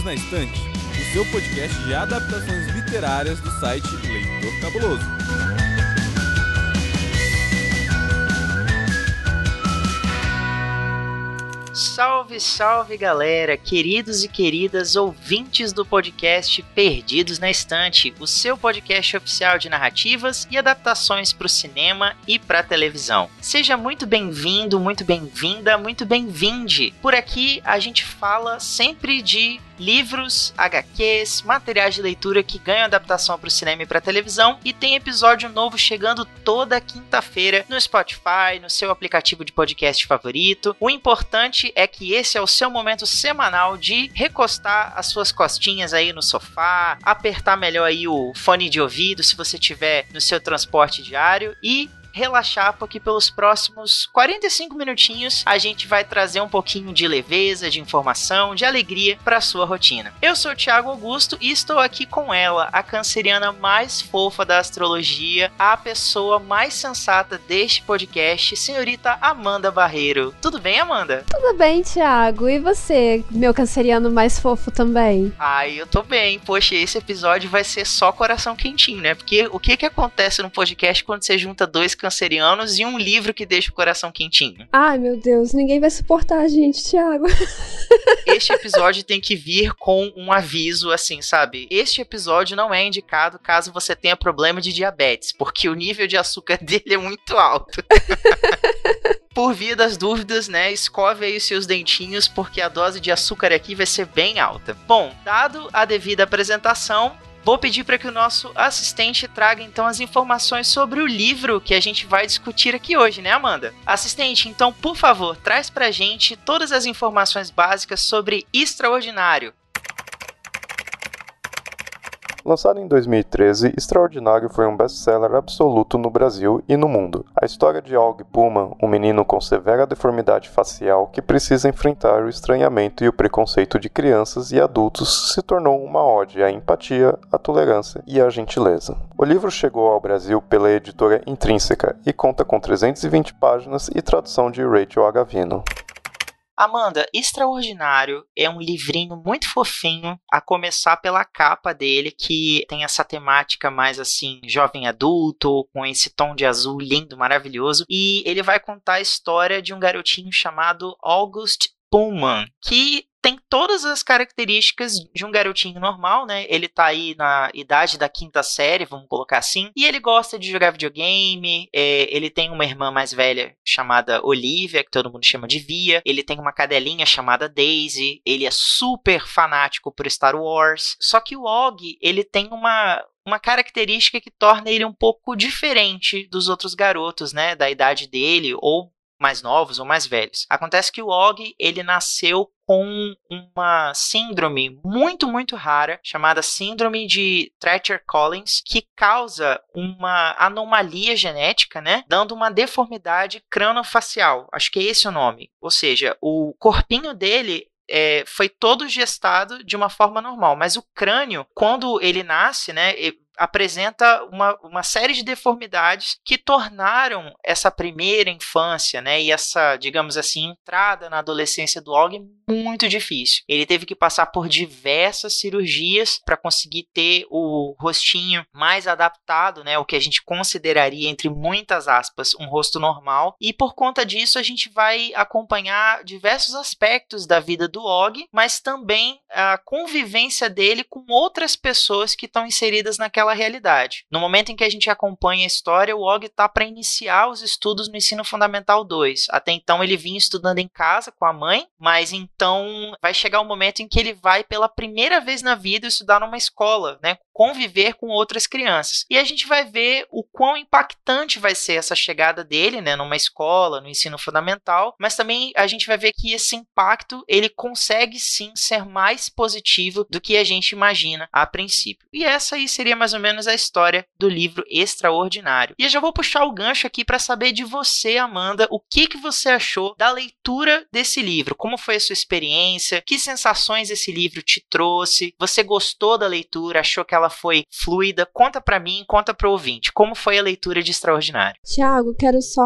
Perdidos na Estante, o seu podcast de adaptações literárias do site Leitor Cabuloso. Salve, salve galera, queridos e queridas ouvintes do podcast Perdidos na Estante, o seu podcast oficial de narrativas e adaptações para o cinema e para televisão. Seja muito bem-vindo, muito bem-vinda, muito bem-vinde. Por aqui a gente fala sempre de livros, HQs, materiais de leitura que ganham adaptação para o cinema e para televisão e tem episódio novo chegando toda quinta-feira no Spotify, no seu aplicativo de podcast favorito. O importante é que esse é o seu momento semanal de recostar as suas costinhas aí no sofá, apertar melhor aí o fone de ouvido se você tiver no seu transporte diário e relaxar, porque pelos próximos 45 minutinhos a gente vai trazer um pouquinho de leveza, de informação, de alegria para sua rotina. Eu sou o Thiago Augusto e estou aqui com ela, a canceriana mais fofa da astrologia, a pessoa mais sensata deste podcast, senhorita Amanda Barreiro. Tudo bem, Amanda? Tudo bem, Thiago. E você, meu canceriano mais fofo também? Ai, eu tô bem. Poxa, esse episódio vai ser só coração quentinho, né? Porque o que que acontece no podcast quando você junta dois cancerianos e um livro que deixa o coração quentinho. Ai, meu Deus, ninguém vai suportar a gente, Thiago. Este episódio tem que vir com um aviso, assim, sabe? Este episódio não é indicado caso você tenha problema de diabetes, porque o nível de açúcar dele é muito alto. Por via das dúvidas, né, escove aí os seus dentinhos, porque a dose de açúcar aqui vai ser bem alta. Bom, dado a devida apresentação, Vou pedir para que o nosso assistente traga então as informações sobre o livro que a gente vai discutir aqui hoje, né, Amanda? Assistente, então, por favor, traz pra gente todas as informações básicas sobre Extraordinário. Lançado em 2013, Extraordinário foi um best-seller absoluto no Brasil e no mundo. A história de Aug Pullman, um menino com severa deformidade facial que precisa enfrentar o estranhamento e o preconceito de crianças e adultos, se tornou uma ode à empatia, à tolerância e à gentileza. O livro chegou ao Brasil pela editora Intrínseca e conta com 320 páginas e tradução de Rachel Agavino. Amanda, Extraordinário é um livrinho muito fofinho, a começar pela capa dele, que tem essa temática mais assim, jovem adulto, com esse tom de azul lindo, maravilhoso. E ele vai contar a história de um garotinho chamado August Pullman, que tem todas as características de um garotinho normal, né? Ele tá aí na idade da quinta série, vamos colocar assim. E ele gosta de jogar videogame. É, ele tem uma irmã mais velha chamada Olivia, que todo mundo chama de Via. Ele tem uma cadelinha chamada Daisy. Ele é super fanático por Star Wars. Só que o Og, ele tem uma, uma característica que torna ele um pouco diferente dos outros garotos, né, da idade dele ou mais novos ou mais velhos. Acontece que o Og, ele nasceu com uma síndrome muito, muito rara, chamada síndrome de Treacher-Collins, que causa uma anomalia genética, né? Dando uma deformidade cranofacial. Acho que é esse o nome. Ou seja, o corpinho dele é, foi todo gestado de uma forma normal, mas o crânio, quando ele nasce, né, apresenta uma, uma série de deformidades que tornaram essa primeira infância, né, e essa, digamos assim, entrada na adolescência do Og muito difícil. Ele teve que passar por diversas cirurgias para conseguir ter o rostinho mais adaptado, né, o que a gente consideraria entre muitas aspas um rosto normal, e por conta disso a gente vai acompanhar diversos aspectos da vida do Og, mas também a convivência dele com outras pessoas que estão inseridas naquela naquela realidade. No momento em que a gente acompanha a história, o Og está para iniciar os estudos no ensino fundamental 2. Até então ele vinha estudando em casa com a mãe, mas então vai chegar o um momento em que ele vai pela primeira vez na vida estudar numa escola, né? Conviver com outras crianças. E a gente vai ver o quão impactante vai ser essa chegada dele, né, numa escola, no ensino fundamental, mas também a gente vai ver que esse impacto ele consegue sim ser mais positivo do que a gente imagina a princípio. E essa aí seria mais mais ou menos a história do livro Extraordinário. E eu já vou puxar o gancho aqui para saber de você, Amanda, o que, que você achou da leitura desse livro? Como foi a sua experiência? Que sensações esse livro te trouxe? Você gostou da leitura? Achou que ela foi fluida? Conta para mim, conta para o ouvinte. Como foi a leitura de Extraordinário? Tiago, quero só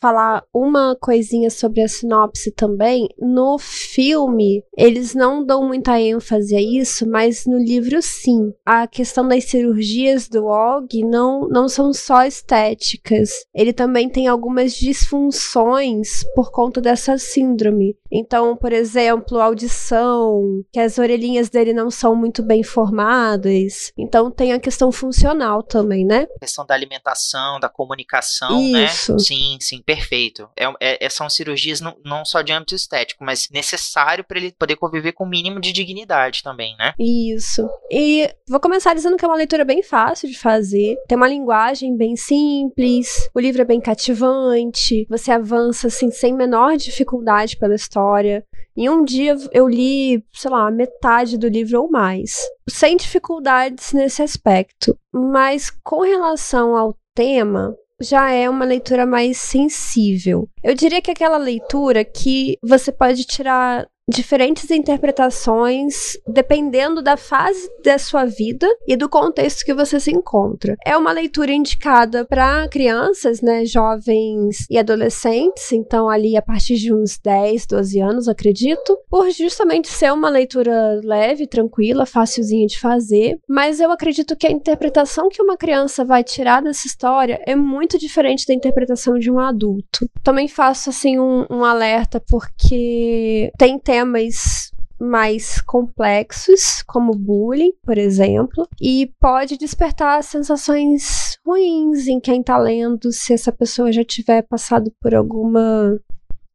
falar uma coisinha sobre a sinopse também. No filme, eles não dão muita ênfase a isso, mas no livro sim. A questão das cirurgias do Og não, não são só estéticas. Ele também tem algumas disfunções por conta dessa síndrome. Então, por exemplo, audição, que as orelhinhas dele não são muito bem formadas. Então tem a questão funcional também, né? A questão da alimentação, da comunicação, né? Isso. né? Sim, sim, perfeito. É, é, é, são cirurgias não, não só de âmbito estético, mas necessário para ele poder conviver com o mínimo de dignidade também, né? Isso. E vou começar dizendo que é uma leitura bem fácil de fazer. Tem uma linguagem bem simples, o livro é bem cativante, você avança assim sem menor dificuldade pela história. Em um dia eu li, sei lá, metade do livro ou mais, sem dificuldades nesse aspecto. Mas com relação ao tema, já é uma leitura mais sensível. Eu diria que é aquela leitura que você pode tirar diferentes interpretações dependendo da fase da sua vida e do contexto que você se encontra. É uma leitura indicada para crianças, né, jovens e adolescentes, então ali a partir de uns 10, 12 anos, acredito, por justamente ser uma leitura leve, tranquila, facilzinha de fazer, mas eu acredito que a interpretação que uma criança vai tirar dessa história é muito diferente da interpretação de um adulto. Também faço assim um, um alerta porque tem temas temas mais complexos, como bullying, por exemplo, e pode despertar sensações ruins em quem está lendo se essa pessoa já tiver passado por alguma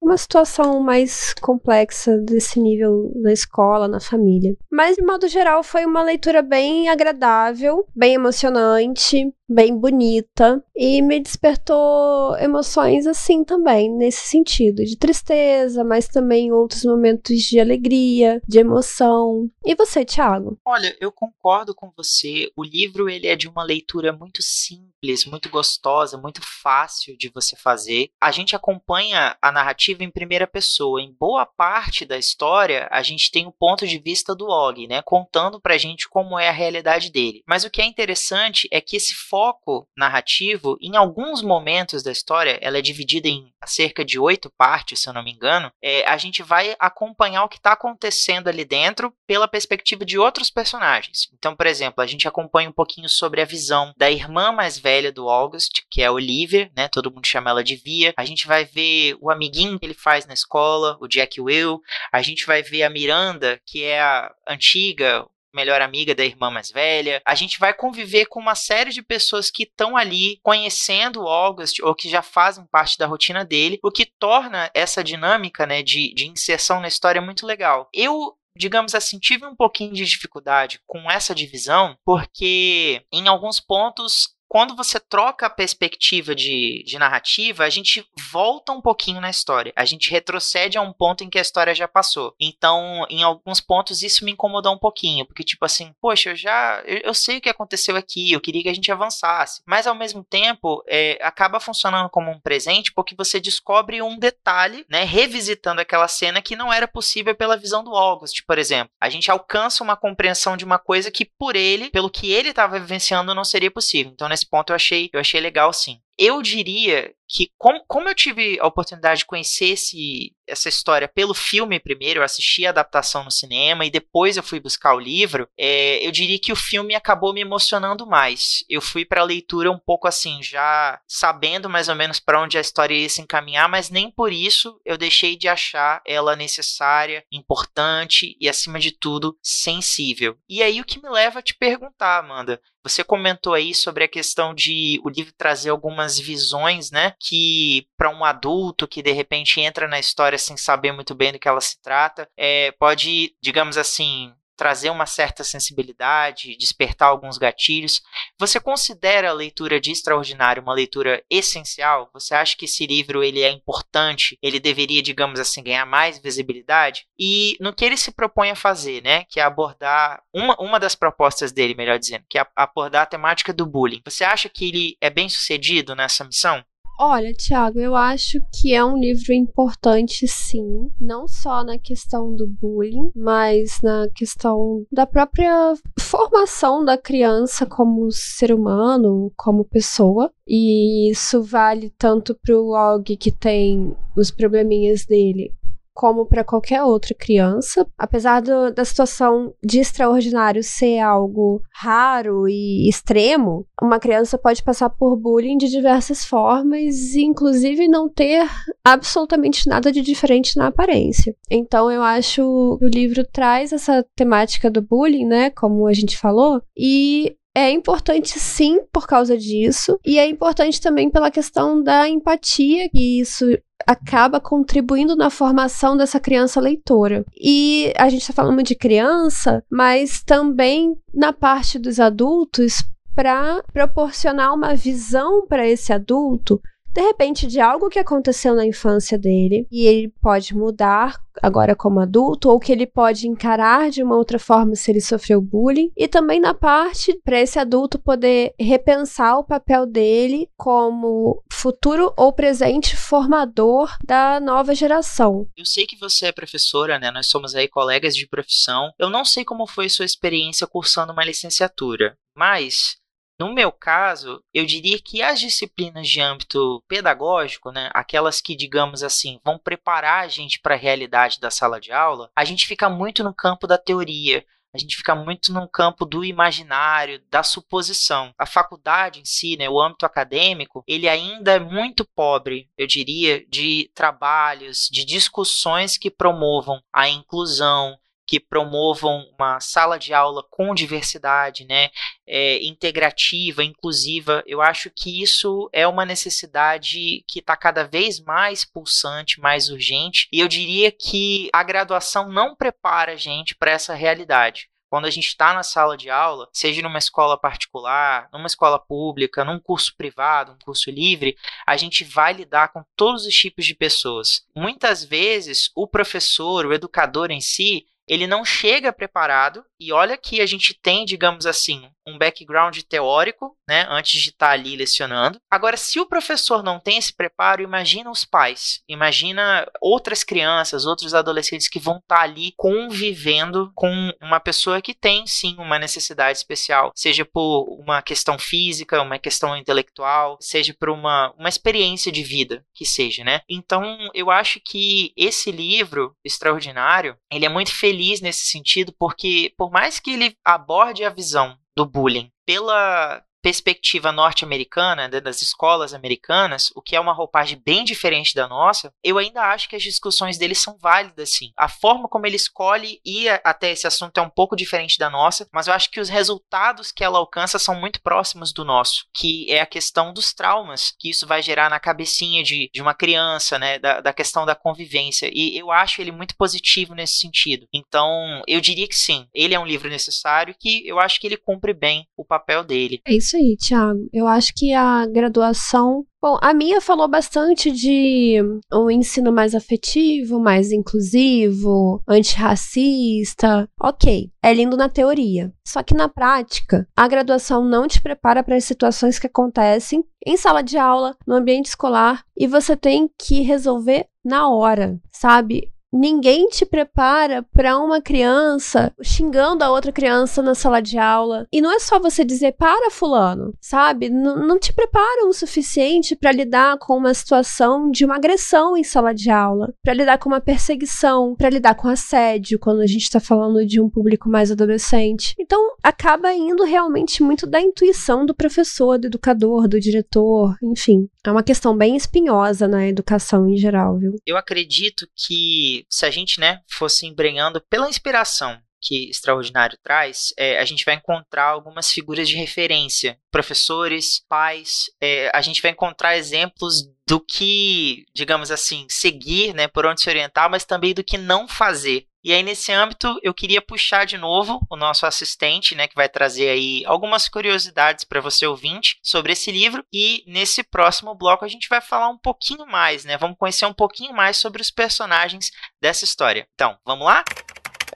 uma situação mais complexa desse nível na escola, na família. Mas, de modo geral, foi uma leitura bem agradável, bem emocionante, bem bonita e me despertou emoções assim também, nesse sentido, de tristeza, mas também outros momentos de alegria, de emoção. E você, Thiago? Olha, eu concordo com você. O livro ele é de uma leitura muito simples, muito gostosa, muito fácil de você fazer. A gente acompanha a narrativa em primeira pessoa. Em boa parte da história, a gente tem o ponto de vista do Og, né, contando pra gente como é a realidade dele. Mas o que é interessante é que esse foco narrativo, em alguns momentos da história, ela é dividida em cerca de oito partes, se eu não me engano, é, a gente vai acompanhar o que está acontecendo ali dentro pela perspectiva de outros personagens. Então, por exemplo, a gente acompanha um pouquinho sobre a visão da irmã mais velha do August, que é a Olivia, né? Todo mundo chama ela de Via. A gente vai ver o amiguinho que ele faz na escola, o Jack Will. A gente vai ver a Miranda, que é a antiga melhor amiga da irmã mais velha. A gente vai conviver com uma série de pessoas que estão ali conhecendo o August ou que já fazem parte da rotina dele, o que torna essa dinâmica né, de, de inserção na história muito legal. Eu digamos assim, tive um pouquinho de dificuldade com essa divisão, porque em alguns pontos quando você troca a perspectiva de, de narrativa, a gente volta um pouquinho na história. A gente retrocede a um ponto em que a história já passou. Então, em alguns pontos, isso me incomodou um pouquinho. Porque, tipo assim, poxa, eu já. Eu, eu sei o que aconteceu aqui, eu queria que a gente avançasse. Mas, ao mesmo tempo, é, acaba funcionando como um presente porque você descobre um detalhe, né? Revisitando aquela cena que não era possível pela visão do August, por exemplo. A gente alcança uma compreensão de uma coisa que, por ele, pelo que ele estava vivenciando, não seria possível. Então, nesse ponto eu achei, eu achei legal sim. Eu diria que, como, como eu tive a oportunidade de conhecer esse, essa história pelo filme primeiro, eu assisti a adaptação no cinema e depois eu fui buscar o livro, é, eu diria que o filme acabou me emocionando mais. Eu fui para a leitura um pouco assim, já sabendo mais ou menos para onde a história ia se encaminhar, mas nem por isso eu deixei de achar ela necessária, importante e, acima de tudo, sensível. E aí o que me leva a te perguntar, Amanda, você comentou aí sobre a questão de o livro trazer algumas visões, né? Que para um adulto que de repente entra na história sem saber muito bem do que ela se trata, é, pode, digamos assim, trazer uma certa sensibilidade, despertar alguns gatilhos. Você considera a leitura de Extraordinário uma leitura essencial? Você acha que esse livro ele é importante? Ele deveria, digamos assim, ganhar mais visibilidade? E no que ele se propõe a fazer, né? Que é abordar uma, uma das propostas dele, melhor dizendo, que é abordar a temática do bullying. Você acha que ele é bem sucedido nessa missão? Olha, Thiago, eu acho que é um livro importante, sim. Não só na questão do bullying, mas na questão da própria formação da criança como ser humano, como pessoa. E isso vale tanto para o Og que tem os probleminhas dele, como para qualquer outra criança. Apesar do, da situação de extraordinário ser algo raro e extremo, uma criança pode passar por bullying de diversas formas, inclusive não ter absolutamente nada de diferente na aparência. Então eu acho que o livro traz essa temática do bullying, né, como a gente falou, e é importante sim por causa disso, e é importante também pela questão da empatia que isso acaba contribuindo na formação dessa criança leitora. E a gente está falando de criança, mas também na parte dos adultos para proporcionar uma visão para esse adulto de repente, de algo que aconteceu na infância dele e ele pode mudar agora como adulto, ou que ele pode encarar de uma outra forma se ele sofreu bullying, e também na parte para esse adulto poder repensar o papel dele como futuro ou presente formador da nova geração. Eu sei que você é professora, né? Nós somos aí colegas de profissão. Eu não sei como foi sua experiência cursando uma licenciatura, mas no meu caso, eu diria que as disciplinas de âmbito pedagógico, né, aquelas que, digamos assim, vão preparar a gente para a realidade da sala de aula, a gente fica muito no campo da teoria, a gente fica muito no campo do imaginário, da suposição. A faculdade em si, né, o âmbito acadêmico, ele ainda é muito pobre, eu diria, de trabalhos, de discussões que promovam a inclusão, que promovam uma sala de aula com diversidade, né, é, integrativa, inclusiva. Eu acho que isso é uma necessidade que está cada vez mais pulsante, mais urgente. E eu diria que a graduação não prepara a gente para essa realidade quando a gente está na sala de aula, seja numa escola particular, numa escola pública, num curso privado, um curso livre, a gente vai lidar com todos os tipos de pessoas. Muitas vezes, o professor, o educador em si, ele não chega preparado, e olha que a gente tem, digamos assim, um background teórico, né, antes de estar tá ali lecionando. Agora, se o professor não tem esse preparo, imagina os pais, imagina outras crianças, outros adolescentes que vão estar tá ali convivendo com uma pessoa que tem sim uma necessidade especial, seja por uma questão física, uma questão intelectual, seja por uma, uma experiência de vida, que seja, né? Então, eu acho que esse livro extraordinário, ele é muito feliz nesse sentido, porque por mais que ele aborde a visão bullying. Pela perspectiva norte-americana, né, das escolas americanas, o que é uma roupagem bem diferente da nossa, eu ainda acho que as discussões dele são válidas, sim. A forma como ele escolhe ir até esse assunto é um pouco diferente da nossa, mas eu acho que os resultados que ela alcança são muito próximos do nosso, que é a questão dos traumas que isso vai gerar na cabecinha de, de uma criança, né, da, da questão da convivência. E eu acho ele muito positivo nesse sentido. Então, eu diria que sim, ele é um livro necessário que eu acho que ele cumpre bem o papel dele. É isso aí, Thiago. Eu acho que a graduação. Bom, a minha falou bastante de um ensino mais afetivo, mais inclusivo, antirracista. Ok, é lindo na teoria. Só que na prática, a graduação não te prepara para as situações que acontecem em sala de aula, no ambiente escolar, e você tem que resolver na hora, sabe? Ninguém te prepara para uma criança xingando a outra criança na sala de aula. E não é só você dizer para fulano, sabe? N não te preparam o suficiente para lidar com uma situação de uma agressão em sala de aula, para lidar com uma perseguição, para lidar com assédio quando a gente está falando de um público mais adolescente. Então, acaba indo realmente muito da intuição do professor, do educador, do diretor, enfim. É uma questão bem espinhosa na educação em geral, viu? Eu acredito que se a gente né, fosse embrenhando pela inspiração que Extraordinário traz, é, a gente vai encontrar algumas figuras de referência, professores, pais, é, a gente vai encontrar exemplos do que, digamos assim, seguir, né, por onde se orientar, mas também do que não fazer E aí, nesse âmbito, eu queria puxar de novo o nosso assistente, né, que vai trazer aí algumas curiosidades para você ouvinte sobre esse livro. E nesse próximo bloco a gente vai falar um pouquinho mais, né? Vamos conhecer um pouquinho mais sobre os personagens dessa história. Então, vamos lá?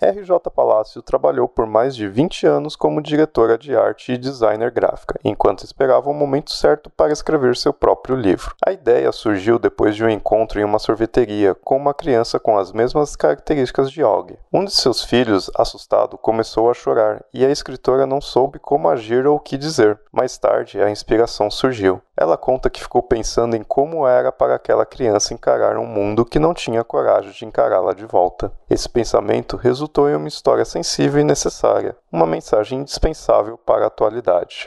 RJ Palácio trabalhou por mais de 20 anos como diretora de arte e designer gráfica, enquanto esperava o momento certo para escrever seu próprio livro. A ideia surgiu depois de um encontro em uma sorveteria com uma criança com as mesmas características de Og. Um de seus filhos, assustado, começou a chorar e a escritora não soube como agir ou o que dizer. Mais tarde, a inspiração surgiu. Ela conta que ficou pensando em como era para aquela criança encarar um mundo que não tinha coragem de encará-la de volta. Esse pensamento resultou em uma história sensível e necessária, uma mensagem indispensável para a atualidade.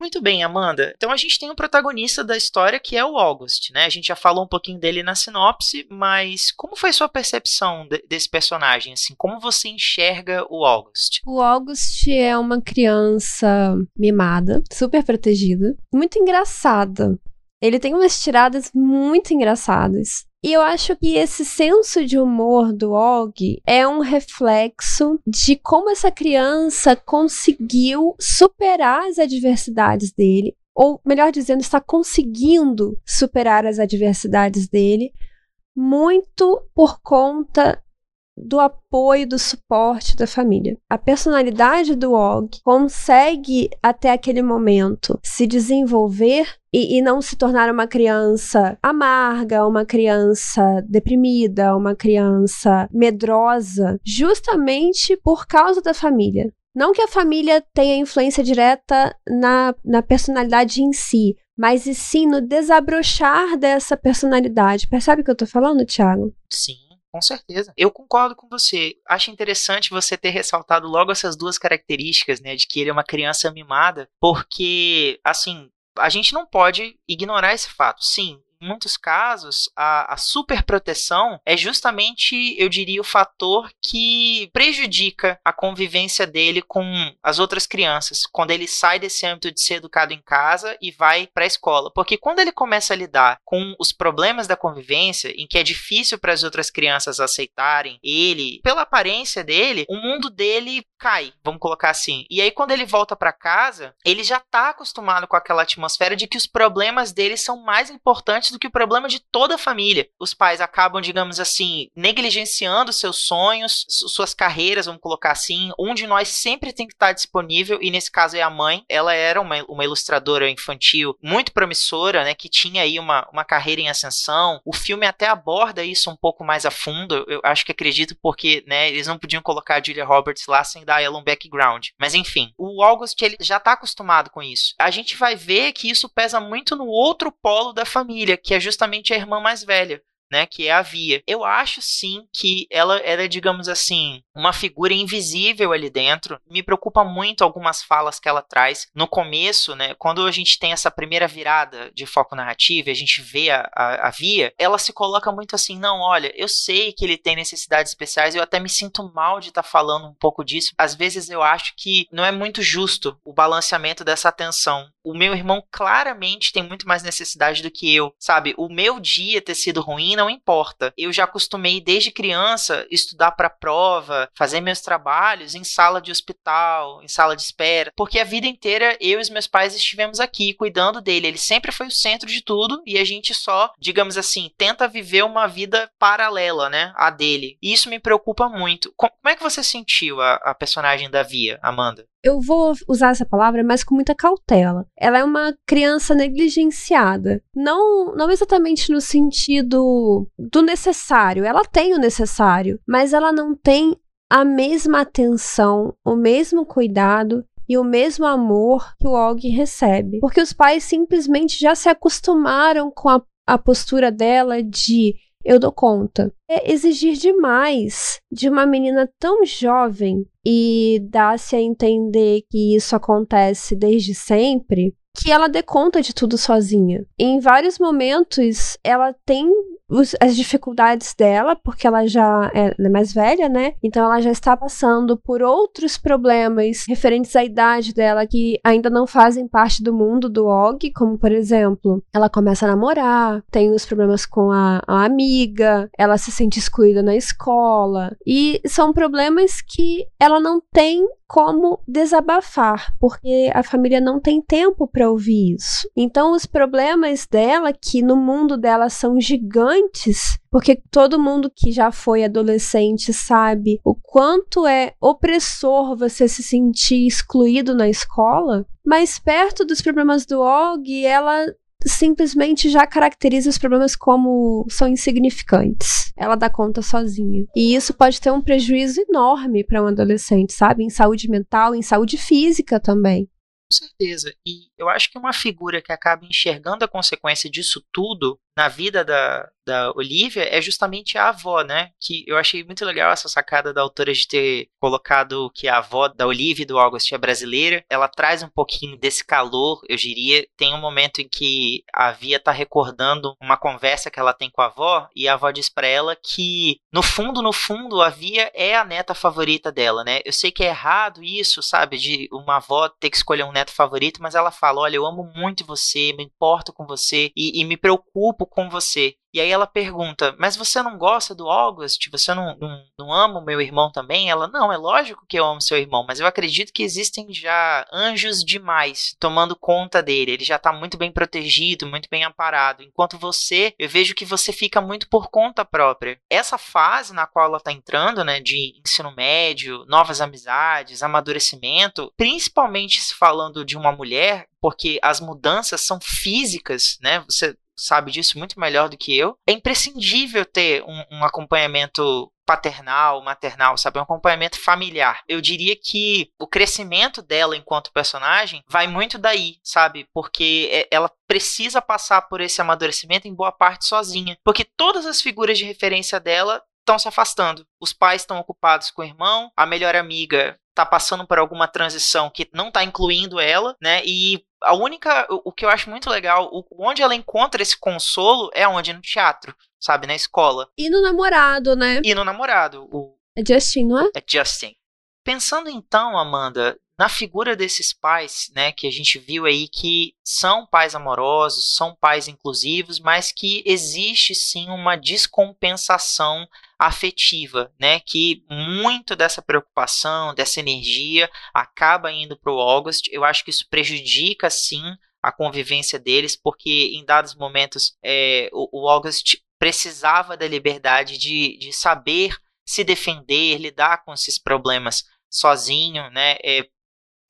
Muito bem, Amanda. Então a gente tem o um protagonista da história que é o August, né? A gente já falou um pouquinho dele na sinopse, mas como foi sua percepção de desse personagem? Assim, como você enxerga o August? O August é uma criança mimada, super protegida, muito engraçada. Ele tem umas tiradas muito engraçadas. E eu acho que esse senso de humor do Og é um reflexo de como essa criança conseguiu superar as adversidades dele, ou melhor dizendo, está conseguindo superar as adversidades dele, muito por conta do apoio, do suporte da família. A personalidade do Og consegue, até aquele momento, se desenvolver e, e, não se tornar uma criança amarga, uma criança deprimida, uma criança medrosa, justamente por causa da família. Não que a família tenha influência direta na, na personalidade em si, mas e sim no desabrochar dessa personalidade. Percebe o que eu tô falando, Thiago? Sim. Com certeza. Eu concordo com você. Acho interessante você ter ressaltado logo essas duas características, né? De que ele é uma criança mimada, porque, assim, a gente não pode ignorar esse fato. Sim, muitos casos, a, a superproteção é justamente, eu diria, o fator que prejudica a convivência dele com as outras crianças, quando ele sai desse âmbito de ser educado em casa e vai para a escola. Porque quando ele começa a lidar com os problemas da convivência, em que é difícil para as outras crianças aceitarem ele, pela aparência dele, o mundo dele cai, vamos colocar assim. E aí quando ele volta para casa, ele já tá acostumado com aquela atmosfera de que os problemas dele são mais importantes do que o problema de toda a família. Os pais acabam, digamos assim, negligenciando seus sonhos, suas carreiras, vamos colocar assim. Um de nós sempre tem que estar disponível, e nesse caso é a mãe. Ela era uma, uma ilustradora infantil muito promissora, né? Que tinha aí uma, uma carreira em ascensão. O filme até aborda isso um pouco mais a fundo. Eu acho que acredito porque, né, eles não podiam colocar a Julia Roberts lá sem dar ela um background. Mas enfim, o August ele já está acostumado com isso. A gente vai ver que isso pesa muito no outro polo da família, que é justamente a irmã mais velha né, que é a Via. Eu acho sim que ela era, digamos assim, uma figura invisível ali dentro. Me preocupa muito algumas falas que ela traz no começo, né, quando a gente tem essa primeira virada de foco narrativo e a gente vê a, a, a Via, ela se coloca muito assim, não, olha, eu sei que ele tem necessidades especiais, eu até me sinto mal de estar tá falando um pouco disso. Às vezes eu acho que não é muito justo o balanceamento dessa atenção. O meu irmão claramente tem muito mais necessidade do que eu, sabe? O meu dia ter sido ruim não importa. Eu já acostumei desde criança estudar para prova, fazer meus trabalhos em sala de hospital, em sala de espera, porque a vida inteira eu e os meus pais estivemos aqui cuidando dele. Ele sempre foi o centro de tudo e a gente só, digamos assim, tenta viver uma vida paralela, né, a dele. E isso me preocupa muito. Como é que você sentiu a, a personagem da Via, Amanda? Eu vou usar essa palavra, mas com muita cautela. Ela é uma criança negligenciada. Não, não exatamente no sentido do necessário. Ela tem o necessário, mas ela não tem a mesma atenção, o mesmo cuidado e o mesmo amor que o Og recebe. Porque os pais simplesmente já se acostumaram com a, a postura dela de eu dou conta. É exigir demais de uma menina tão jovem e dar-se a entender que isso acontece desde sempre, que ela dê conta de tudo sozinha. Em vários momentos, ela tem os, as dificuldades dela, porque ela já é, é mais velha, né? Então ela já está passando por outros problemas referentes à idade dela que ainda não fazem parte do mundo do Og, como por exemplo, ela começa a namorar, tem os problemas com a, a amiga, ela se sente excluída na escola. E são problemas que ela não tem como desabafar, porque a família não tem tempo para ouvir isso. Então, os problemas dela, que no mundo dela são gigantes, porque todo mundo que já foi adolescente sabe o quanto é opressor você se sentir excluído na escola, mas perto dos problemas do Og, ela simplesmente já caracteriza os problemas como são insignificantes. Ela dá conta sozinha. E isso pode ter um prejuízo enorme para um adolescente, sabe? Em saúde mental, em saúde física também. Com certeza. E eu acho que uma figura que acaba enxergando a consequência disso tudo na vida da, da Olivia é justamente a avó, né? Que eu achei muito legal essa sacada da autora de ter colocado que a avó da Olivia e do August é brasileira. Ela traz um pouquinho desse calor, eu diria. Tem um momento em que a Via tá recordando uma conversa que ela tem com a avó e a avó diz para ela que no fundo, no fundo, a Via é a neta favorita dela, né? Eu sei que é errado isso, sabe? De uma avó ter que escolher um neto favorito, mas ela fala: olha, eu amo muito você, me importo com você e, e me preocupo com você. E aí ela pergunta: Mas você não gosta do August? Você não, não, não ama o meu irmão também? Ela: Não, é lógico que eu amo seu irmão, mas eu acredito que existem já anjos demais tomando conta dele. Ele já tá muito bem protegido, muito bem amparado. Enquanto você, eu vejo que você fica muito por conta própria. Essa fase na qual ela tá entrando, né, de ensino médio, novas amizades, amadurecimento, principalmente se falando de uma mulher, porque as mudanças são físicas, né? Você sabe disso muito melhor do que eu. É imprescindível ter um, um acompanhamento paternal, maternal, sabe? Um acompanhamento familiar. Eu diria que o crescimento dela enquanto personagem vai muito daí, sabe? Porque é, ela precisa passar por esse amadurecimento em boa parte sozinha. Porque todas as figuras de referência dela estão se afastando. Os pais estão ocupados com o irmão, a melhor amiga tá passando por alguma transição que não tá incluindo ela, né? E a única. O, que eu acho muito legal, o, onde ela encontra esse consolo é onde? No teatro, sabe? Na escola. E no namorado, né? E no namorado. O, é Justin, não é? É Justin. Pensando então, Amanda, na figura desses pais, né, que a gente viu aí que são pais amorosos, são pais inclusivos, mas que existe sim uma descompensação afetiva, né, que muito dessa preocupação, dessa energia acaba indo para o August. Eu acho que isso prejudica sim a convivência deles, porque em dados momentos é, o, o August precisava da liberdade de, de saber se defender, lidar com esses problemas sozinho, né? É,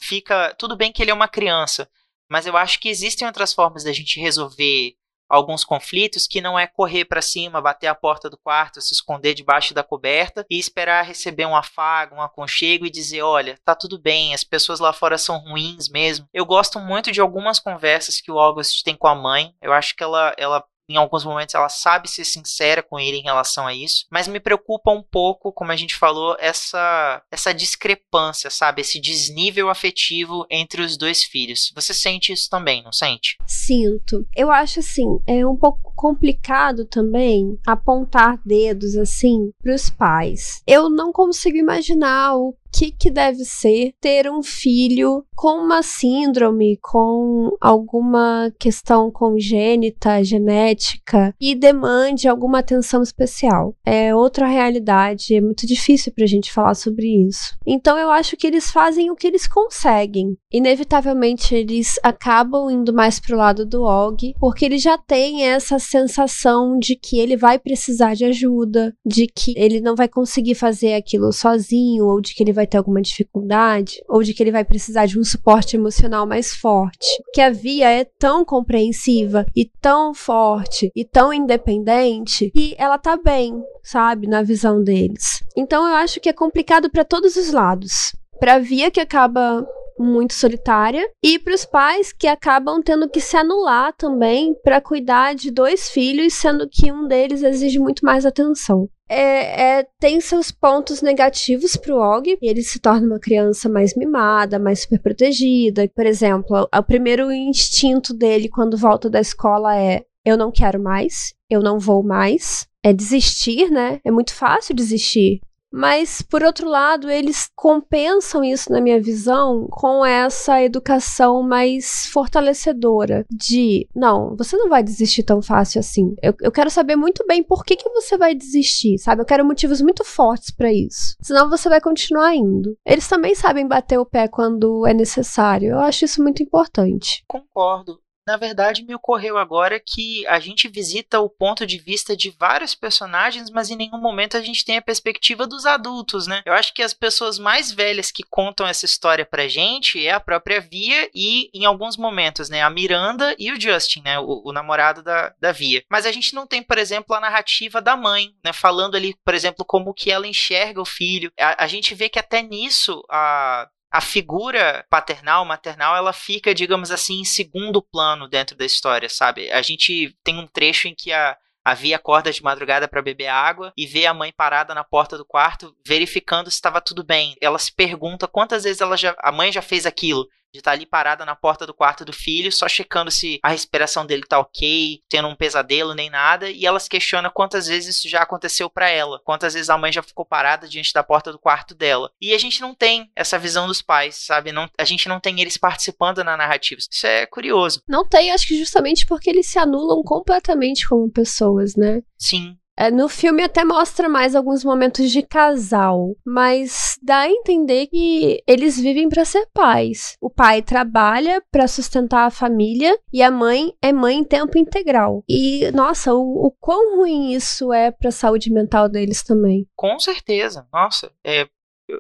fica. Tudo bem que ele é uma criança, mas eu acho que existem outras formas da gente resolver alguns conflitos que não é correr para cima, bater a porta do quarto, se esconder debaixo da coberta e esperar receber um afago, um aconchego e dizer, olha, tá tudo bem, as pessoas lá fora são ruins mesmo. Eu gosto muito de algumas conversas que o August tem com a mãe. Eu acho que ela ela em alguns momentos ela sabe ser sincera com ele em relação a isso, mas me preocupa um pouco, como a gente falou, essa essa discrepância, sabe, esse desnível afetivo entre os dois filhos. Você sente isso também, não sente? Sinto. Eu acho assim, é um pouco complicado também apontar dedos assim para os pais. Eu não consigo imaginar o que, que deve ser ter um filho com uma síndrome, com alguma questão congênita, genética e demande alguma atenção especial. É outra realidade, é muito difícil para a gente falar sobre isso. Então eu acho que eles fazem o que eles conseguem. Inevitavelmente eles acabam indo mais pro lado do Og, porque ele já tem essa sensação de que ele vai precisar de ajuda, de que ele não vai conseguir fazer aquilo sozinho, ou de que ele vai ter alguma dificuldade, ou de que ele vai precisar de um suporte emocional mais forte. Que a Via é tão compreensiva e tão forte e tão independente que ela tá bem, sabe, na visão deles. Então eu acho que é complicado para todos os lados. Para Via que acaba muito solitária e para os pais que acabam tendo que se anular também para cuidar de dois filhos, sendo que um deles exige muito mais atenção. É, é, tem seus pontos negativos pro Og, ele se torna uma criança mais mimada, mais super protegida. Por exemplo, o primeiro instinto dele quando volta da escola é eu não quero mais. eu não vou mais. É desistir, né? É muito fácil desistir. Mas, por outro lado, eles compensam isso, na minha visão, com essa educação mais fortalecedora. De, não, você não vai desistir tão fácil assim. Eu, eu quero saber muito bem por que, que você vai desistir, sabe? Eu quero motivos muito fortes para isso. Senão você vai continuar indo. Eles também sabem bater o pé quando é necessário. Eu acho isso muito importante. Concordo na verdade, me ocorreu agora que a gente visita o ponto de vista de vários personagens, mas em nenhum momento a gente tem a perspectiva dos adultos, né? Eu acho que as pessoas mais velhas que contam essa história pra gente é a própria Via e, em alguns momentos, né, a Miranda e o Justin, né, o, o namorado da, da Via. Mas a gente não tem, por exemplo, a narrativa da mãe, né, falando ali, por exemplo, como que ela enxerga o filho. A, a gente vê que até nisso a a figura paternal, maternal, ela fica, digamos assim, em segundo plano dentro da história, sabe? A gente tem um trecho em que a, a Via acorda de madrugada para beber água e vê a mãe parada na porta do quarto, verificando se estava tudo bem. Ela se pergunta quantas vezes ela já, a mãe já fez aquilo de estar tá ali parada na porta do quarto do filho, só checando se a respiração dele tá ok, tendo um pesadelo nem nada, e ela se questiona quantas vezes isso já aconteceu para ela, quantas vezes a mãe já ficou parada diante da porta do quarto dela. E a gente não tem essa visão dos pais, sabe? Não, a gente não tem eles participando na narrativa. Isso é curioso. Não tem, acho que justamente porque eles se anulam completamente como pessoas, né? Sim. É, no filme até mostra mais alguns momentos de casal, mas dá a entender que eles vivem para ser pais. O pai trabalha para sustentar a família e a mãe é mãe em tempo integral. E nossa, o, o quão ruim isso é para a saúde mental deles também. Com certeza. Nossa, é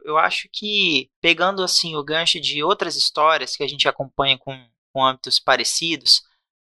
eu, acho que pegando assim o gancho de outras histórias que a gente acompanha com, com âmbitos parecidos,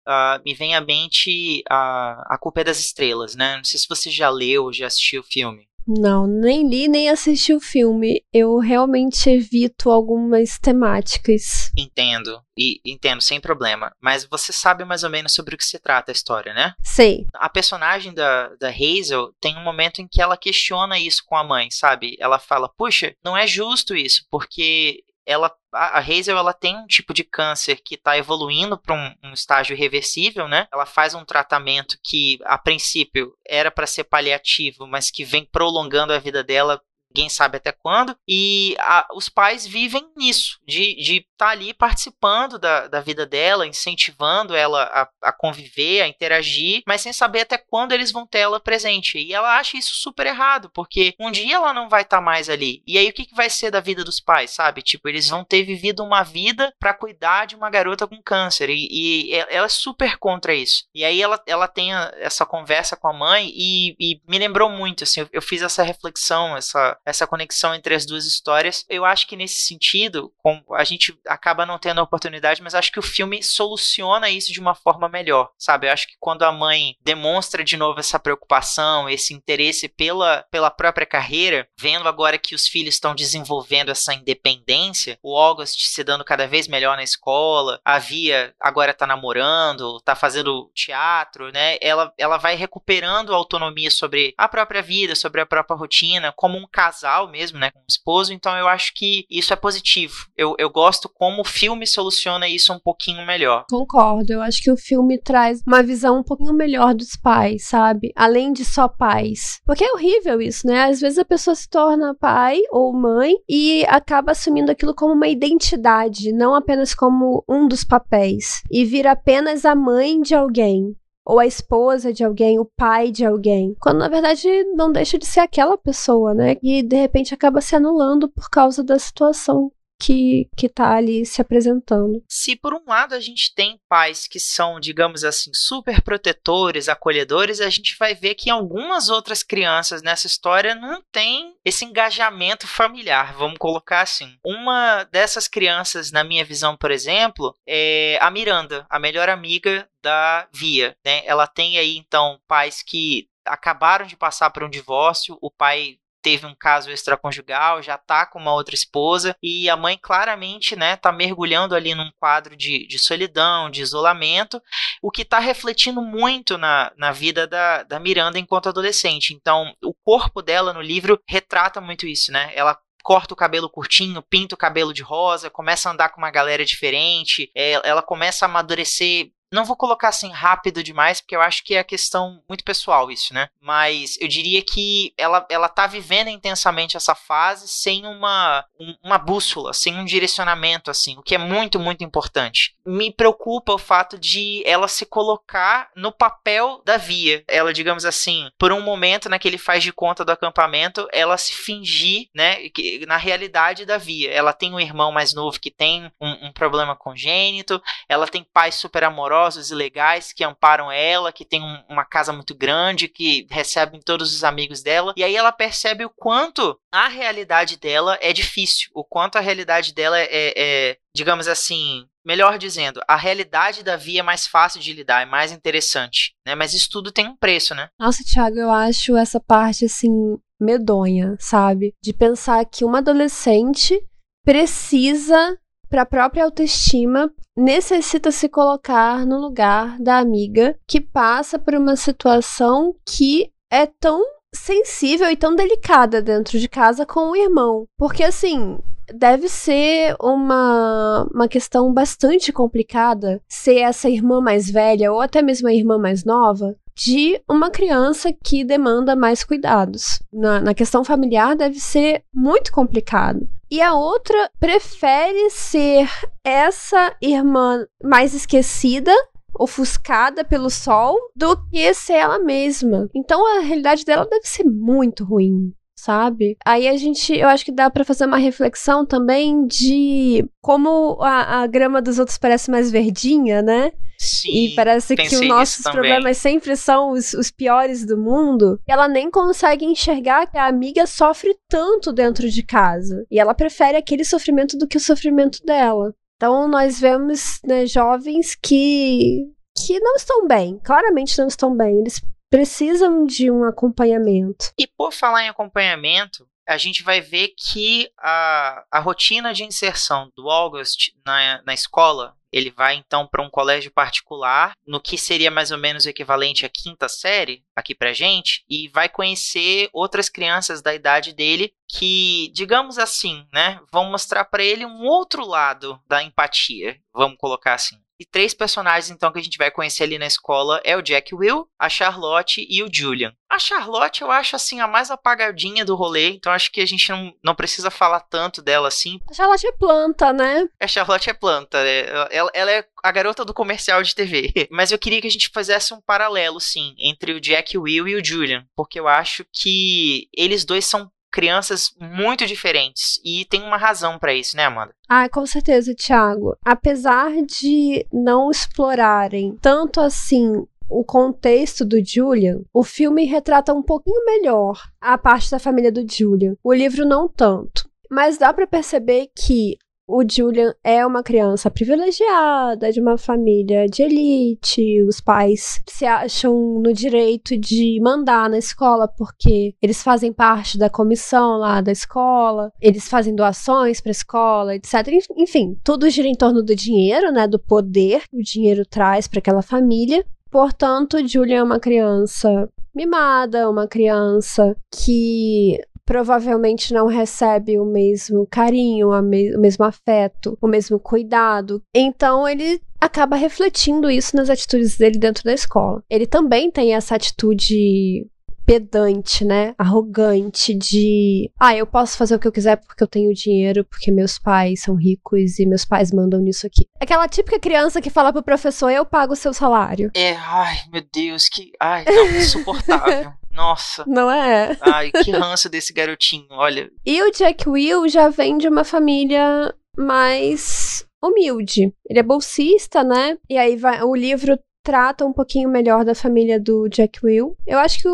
uh, me vem à mente a, a Culpa é das Estrelas, né? Não sei se você já leu, já assistiu o filme. Não, nem li nem assisti o filme. Eu realmente evito algumas temáticas. Entendo, e entendo sem problema. Mas você sabe mais ou menos sobre o que se trata a história, né? Sei. A personagem da, da Hazel tem um momento em que ela questiona isso com a mãe, sabe? Ela fala: Puxa, não é justo isso, porque ela a Hazel ela tem um tipo de câncer que está evoluindo para um, um, estágio irreversível, né? Ela faz um tratamento que a princípio era para ser paliativo, mas que vem prolongando a vida dela ninguém sabe até quando, e a, os pais vivem nisso, de estar tá ali participando da, da vida dela, incentivando ela a, a, conviver, a interagir, mas sem saber até quando eles vão ter ela presente. E ela acha isso super errado, porque um dia ela não vai estar tá mais ali. E aí o que, que vai ser da vida dos pais, sabe? Tipo, eles vão ter vivido uma vida para cuidar de uma garota com câncer, e, e, ela é super contra isso. E aí ela, ela tem essa conversa com a mãe e, e me lembrou muito, assim, eu, eu fiz essa reflexão, essa essa conexão entre as duas histórias. Eu acho que nesse sentido, a gente acaba não tendo a oportunidade, mas acho que o filme soluciona isso de uma forma melhor, sabe? Eu acho que quando a mãe demonstra de novo essa preocupação, esse interesse pela, pela própria carreira, vendo agora que os filhos estão desenvolvendo essa independência, o August se dando cada vez melhor na escola, a Via agora tá namorando, tá fazendo teatro, né? Ela, ela vai recuperando a autonomia sobre a própria vida, sobre a própria rotina, como um casal casal mesmo, né, com o esposo, então eu acho que isso é positivo. Eu, eu gosto como o filme soluciona isso um pouquinho melhor. Concordo, eu acho que o filme traz uma visão um pouquinho melhor dos pais, sabe? Além de só pais. Porque é horrível isso, né? Às vezes a pessoa se torna pai ou mãe e acaba assumindo aquilo como uma identidade, não apenas como um dos papéis. E vira apenas a mãe de alguém ou a esposa de alguém, o pai de alguém, quando na verdade não deixa de ser aquela pessoa, né? E de repente acaba se anulando por causa da situação que, que tá ali se apresentando. Se por um lado a gente tem pais que são, digamos assim, super protetores, acolhedores, a gente vai ver que algumas outras crianças nessa história não tem esse engajamento familiar, vamos colocar assim. Uma dessas crianças, na minha visão, por exemplo, é a Miranda, a melhor amiga da Via, né? Ela tem aí então pais que acabaram de passar por um divórcio, o pai teve um caso extraconjugal, já tá com uma outra esposa, e a mãe claramente, né, tá mergulhando ali num quadro de, de solidão, de isolamento, o que tá refletindo muito na, na vida da, da Miranda enquanto adolescente. Então, o corpo dela no livro retrata muito isso, né? Ela corta o cabelo curtinho, pinta o cabelo de rosa, começa a andar com uma galera diferente, é, ela começa a amadurecer não vou colocar assim rápido demais, porque eu acho que é questão muito pessoal isso, né? Mas eu diria que ela, ela tá vivendo intensamente essa fase sem uma, um, uma bússola, sem um direcionamento, assim, o que é muito, muito importante. Me preocupa o fato de ela se colocar no papel da Via. Ela, digamos assim, por um momento naquele faz de conta do acampamento, ela se fingir, né, que, na realidade da Via. Ela tem um irmão mais novo que tem um, um problema congênito, ela tem pais super amorosos e legais que amparam ela, que tem um, uma casa muito grande, que recebem todos os amigos dela, e aí ela percebe o quanto a realidade dela é difícil, o quanto a realidade dela é, é, é digamos assim, melhor dizendo, a realidade da Via é mais fácil de lidar, é mais interessante, né? Mas isso tudo tem um preço, né? Nossa, Thiago, eu acho essa parte assim medonha, sabe? De pensar que uma adolescente precisa para a própria autoestima, necessita se colocar no lugar da amiga que passa por uma situação que é tão sensível e tão delicada dentro de casa com o irmão. Porque assim, deve ser uma, uma questão bastante complicada ser essa irmã mais velha ou até mesmo a irmã mais nova de uma criança que demanda mais cuidados. Na, na questão familiar deve ser muito complicado. E a outra prefere ser essa irmã mais esquecida ofuscada pelo sol do que ser ela mesma. Então a realidade dela deve ser muito ruim sabe? Aí a gente, eu acho que dá para fazer uma reflexão também de como a, a grama dos outros parece mais verdinha, né? Sim, e parece que os nossos problemas sempre são os, os, piores do mundo. Ela nem consegue enxergar que a amiga sofre tanto dentro de casa. E ela prefere aquele sofrimento do que o sofrimento dela. Então nós vemos né, jovens que que não estão bem, claramente não estão bem. Eles precisam de um acompanhamento. E por falar em acompanhamento, a gente vai ver que a, a rotina de inserção do August na, na escola ele vai então para um colégio particular, no que seria mais ou menos o equivalente à quinta série aqui pra gente, e vai conhecer outras crianças da idade dele que, digamos assim, né, vão mostrar para ele um outro lado da empatia, vamos colocar assim. E três personagens, então, que a gente vai conhecer ali na escola é o Jack Will, a Charlotte e o Julian. A Charlotte eu acho, assim, a mais apagadinha do rolê, então acho que a gente não, não precisa falar tanto dela assim. A Charlotte é planta, né? A Charlotte é planta, né? ela, ela é a garota do comercial de TV. Mas eu queria que a gente fizesse um paralelo, sim, entre o Jack Will e o Julian, porque eu acho que eles dois são crianças muito diferentes. E tem uma razão para isso, né, Amanda? Ah, com certeza, Thiago. Apesar de não explorarem tanto assim o contexto do Julian, o filme retrata um pouquinho melhor a parte da família do Julian. O livro não tanto. Mas dá para perceber que o Julian é uma criança privilegiada, de uma família de elite, os pais se acham no direito de mandar na escola porque eles fazem parte da comissão lá da escola, eles fazem doações para a escola, etc. Enfim, tudo gira em torno do dinheiro, né, do poder que o dinheiro traz para aquela família. Portanto, Julian é uma criança mimada, uma criança que provavelmente não recebe o mesmo carinho, o mesmo afeto, o mesmo cuidado. Então ele acaba refletindo isso nas atitudes dele dentro da escola. Ele também tem essa atitude pedante, né? Arrogante de, ah, eu posso fazer o que eu quiser porque eu tenho dinheiro, porque meus pais são ricos e meus pais mandam nisso aqui. Aquela típica criança que fala pro professor, eu pago o seu salário. É, ai, meu Deus, que, ai, não, insuportável. Nossa. Não é? Ai, que ranço desse garotinho, olha. E o Jack Will já vem de uma família mais humilde. Ele é bolsista, né? E aí vai, o livro trata um pouquinho melhor da família do Jack Will. Eu acho que,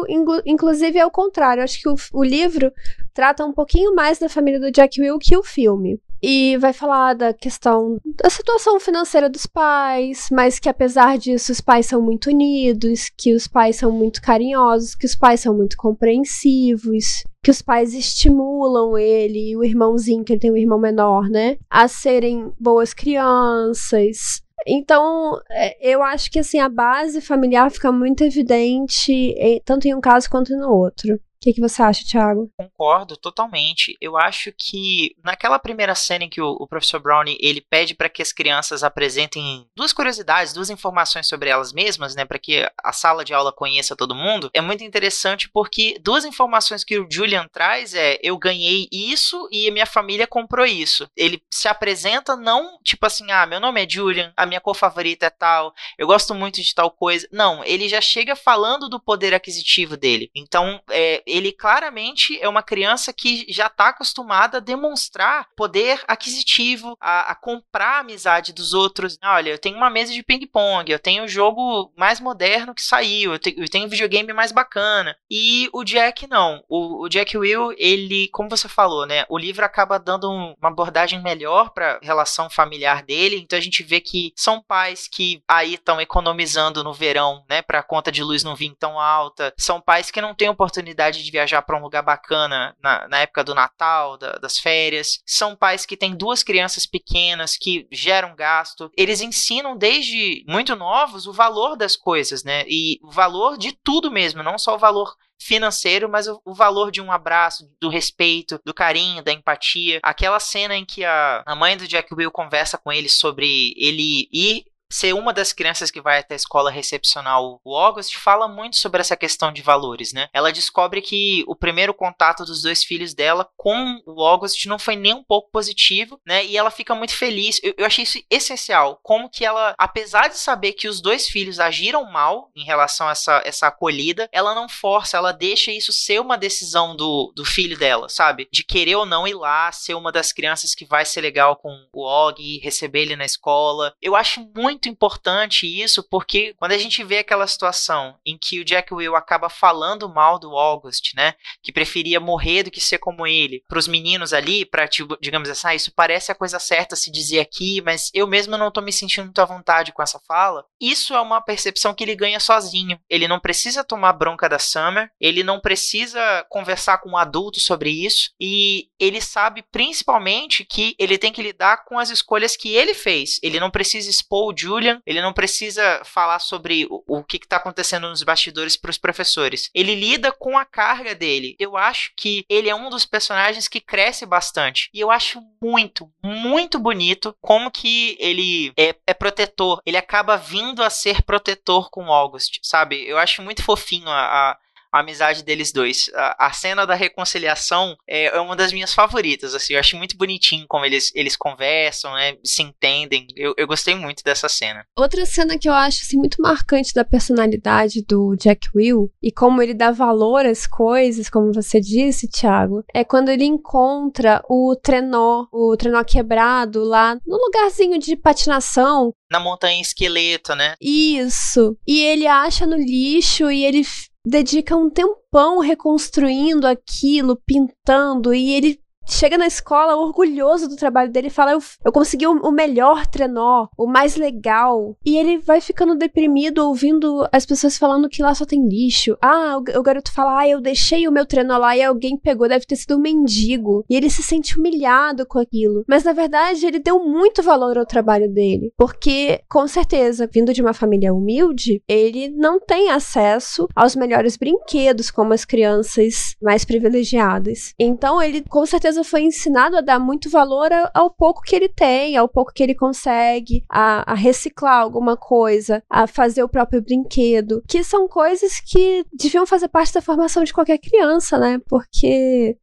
inclusive, é o contrário. Eu acho que o, o livro trata um pouquinho mais da família do Jack Will que o filme. E vai falar da questão da situação financeira dos pais, mas que apesar disso os pais são muito unidos, que os pais são muito carinhosos, que os pais são muito compreensivos, que os pais estimulam ele e o irmãozinho, que ele tem um irmão menor, né, a serem boas crianças, então, é, eu acho que assim a base familiar fica muito evidente, tanto em um caso quanto no outro. O que, que você acha, Thiago? Concordo totalmente. Eu acho que naquela primeira cena em que o, o professor Brownie ele pede para que as crianças apresentem duas curiosidades, duas informações sobre elas mesmas, né, para que a sala de aula conheça todo mundo, é muito interessante porque duas informações que o Julian traz é eu ganhei isso e minha família comprou isso. Ele se apresenta não tipo assim, ah, meu nome é Julian, a minha cor favorita é tal, eu gosto muito de tal coisa. Não, ele já chega falando do poder aquisitivo dele. Então, é, ele claramente é uma criança que já está acostumada a demonstrar poder aquisitivo, a, a, comprar a amizade dos outros. Olha, eu tenho uma mesa de ping-pong, eu tenho o jogo mais moderno que saiu, eu, te, eu tenho um videogame mais bacana. E o Jack não. O, o, Jack Will, ele, como você falou, né? O livro acaba dando um, uma abordagem melhor para relação familiar dele. Então a gente vê que são pais que aí estão economizando no verão, né? Para a conta de luz não vir tão alta. São pais que não têm oportunidade de viajar para um lugar bacana na, na época do Natal, da, das férias. São pais que têm duas crianças pequenas que geram gasto. Eles ensinam desde muito novos o valor das coisas, né? E o valor de tudo mesmo, não só o valor financeiro, mas o, o, valor de um abraço, do respeito, do carinho, da empatia. Aquela cena em que a, a mãe do Jack Will conversa com ele sobre ele ir ser uma das crianças que vai até a escola recepcionar o August fala muito sobre essa questão de valores, né? Ela descobre que o primeiro contato dos dois filhos dela com o August não foi nem um pouco positivo, né? E ela fica muito feliz. Eu, eu achei isso essencial. Como que ela, apesar de saber que os dois filhos agiram mal em relação a essa, essa acolhida, ela não força, ela deixa isso ser uma decisão do, do filho dela, sabe? De querer ou não ir lá, ser uma das crianças que vai ser legal com o Og, receber ele na escola. Eu acho muito muito importante isso, porque quando a gente vê aquela situação em que o Jack Will acaba falando mal do August, né, que preferia morrer do que ser como ele, para os meninos ali, para tipo, digamos assim, ah, isso parece a coisa certa se dizer aqui, mas eu mesmo não tô me sentindo muito à vontade com essa fala. Isso é uma percepção que ele ganha sozinho. Ele não precisa tomar bronca da Summer, ele não precisa conversar com um adulto sobre isso e ele sabe principalmente que ele tem que lidar com as escolhas que ele fez. Ele não precisa expor o Julian, ele não precisa falar sobre o, o que está acontecendo nos bastidores para os professores. Ele lida com a carga dele. Eu acho que ele é um dos personagens que cresce bastante. E eu acho muito, muito bonito como que ele é, é protetor. Ele acaba vindo a ser protetor com August, sabe? Eu acho muito fofinho a, a a amizade deles dois. A, a, cena da reconciliação é, é, uma das minhas favoritas, assim, eu acho muito bonitinho como eles, eles conversam, né, se entendem, eu, eu gostei muito dessa cena. Outra cena que eu acho, assim, muito marcante da personalidade do Jack Will, e como ele dá valor às coisas, como você disse, Thiago, é quando ele encontra o trenó, o trenó quebrado lá no lugarzinho de patinação, na montanha esqueleto, né? Isso. E ele acha no lixo e ele dedica um tempão reconstruindo aquilo, pintando, e ele chega na escola orgulhoso do trabalho dele e fala: Eu, eu consegui o, o, melhor trenó, o mais legal. E ele vai ficando deprimido ouvindo as pessoas falando que lá só tem lixo. Ah, o, o garoto fala: Ah, eu deixei o meu trenó lá e alguém pegou, deve ter sido um mendigo. E ele se sente humilhado com aquilo. Mas na verdade, ele deu muito valor ao trabalho dele. Porque, com certeza, vindo de uma família humilde, ele não tem acesso aos melhores brinquedos como as crianças mais privilegiadas. Então, ele com certeza foi ensinado a dar muito valor ao pouco que ele tem, ao pouco que ele consegue, a, a reciclar alguma coisa, a fazer o próprio brinquedo, que são coisas que deviam fazer parte da formação de qualquer criança, né? Porque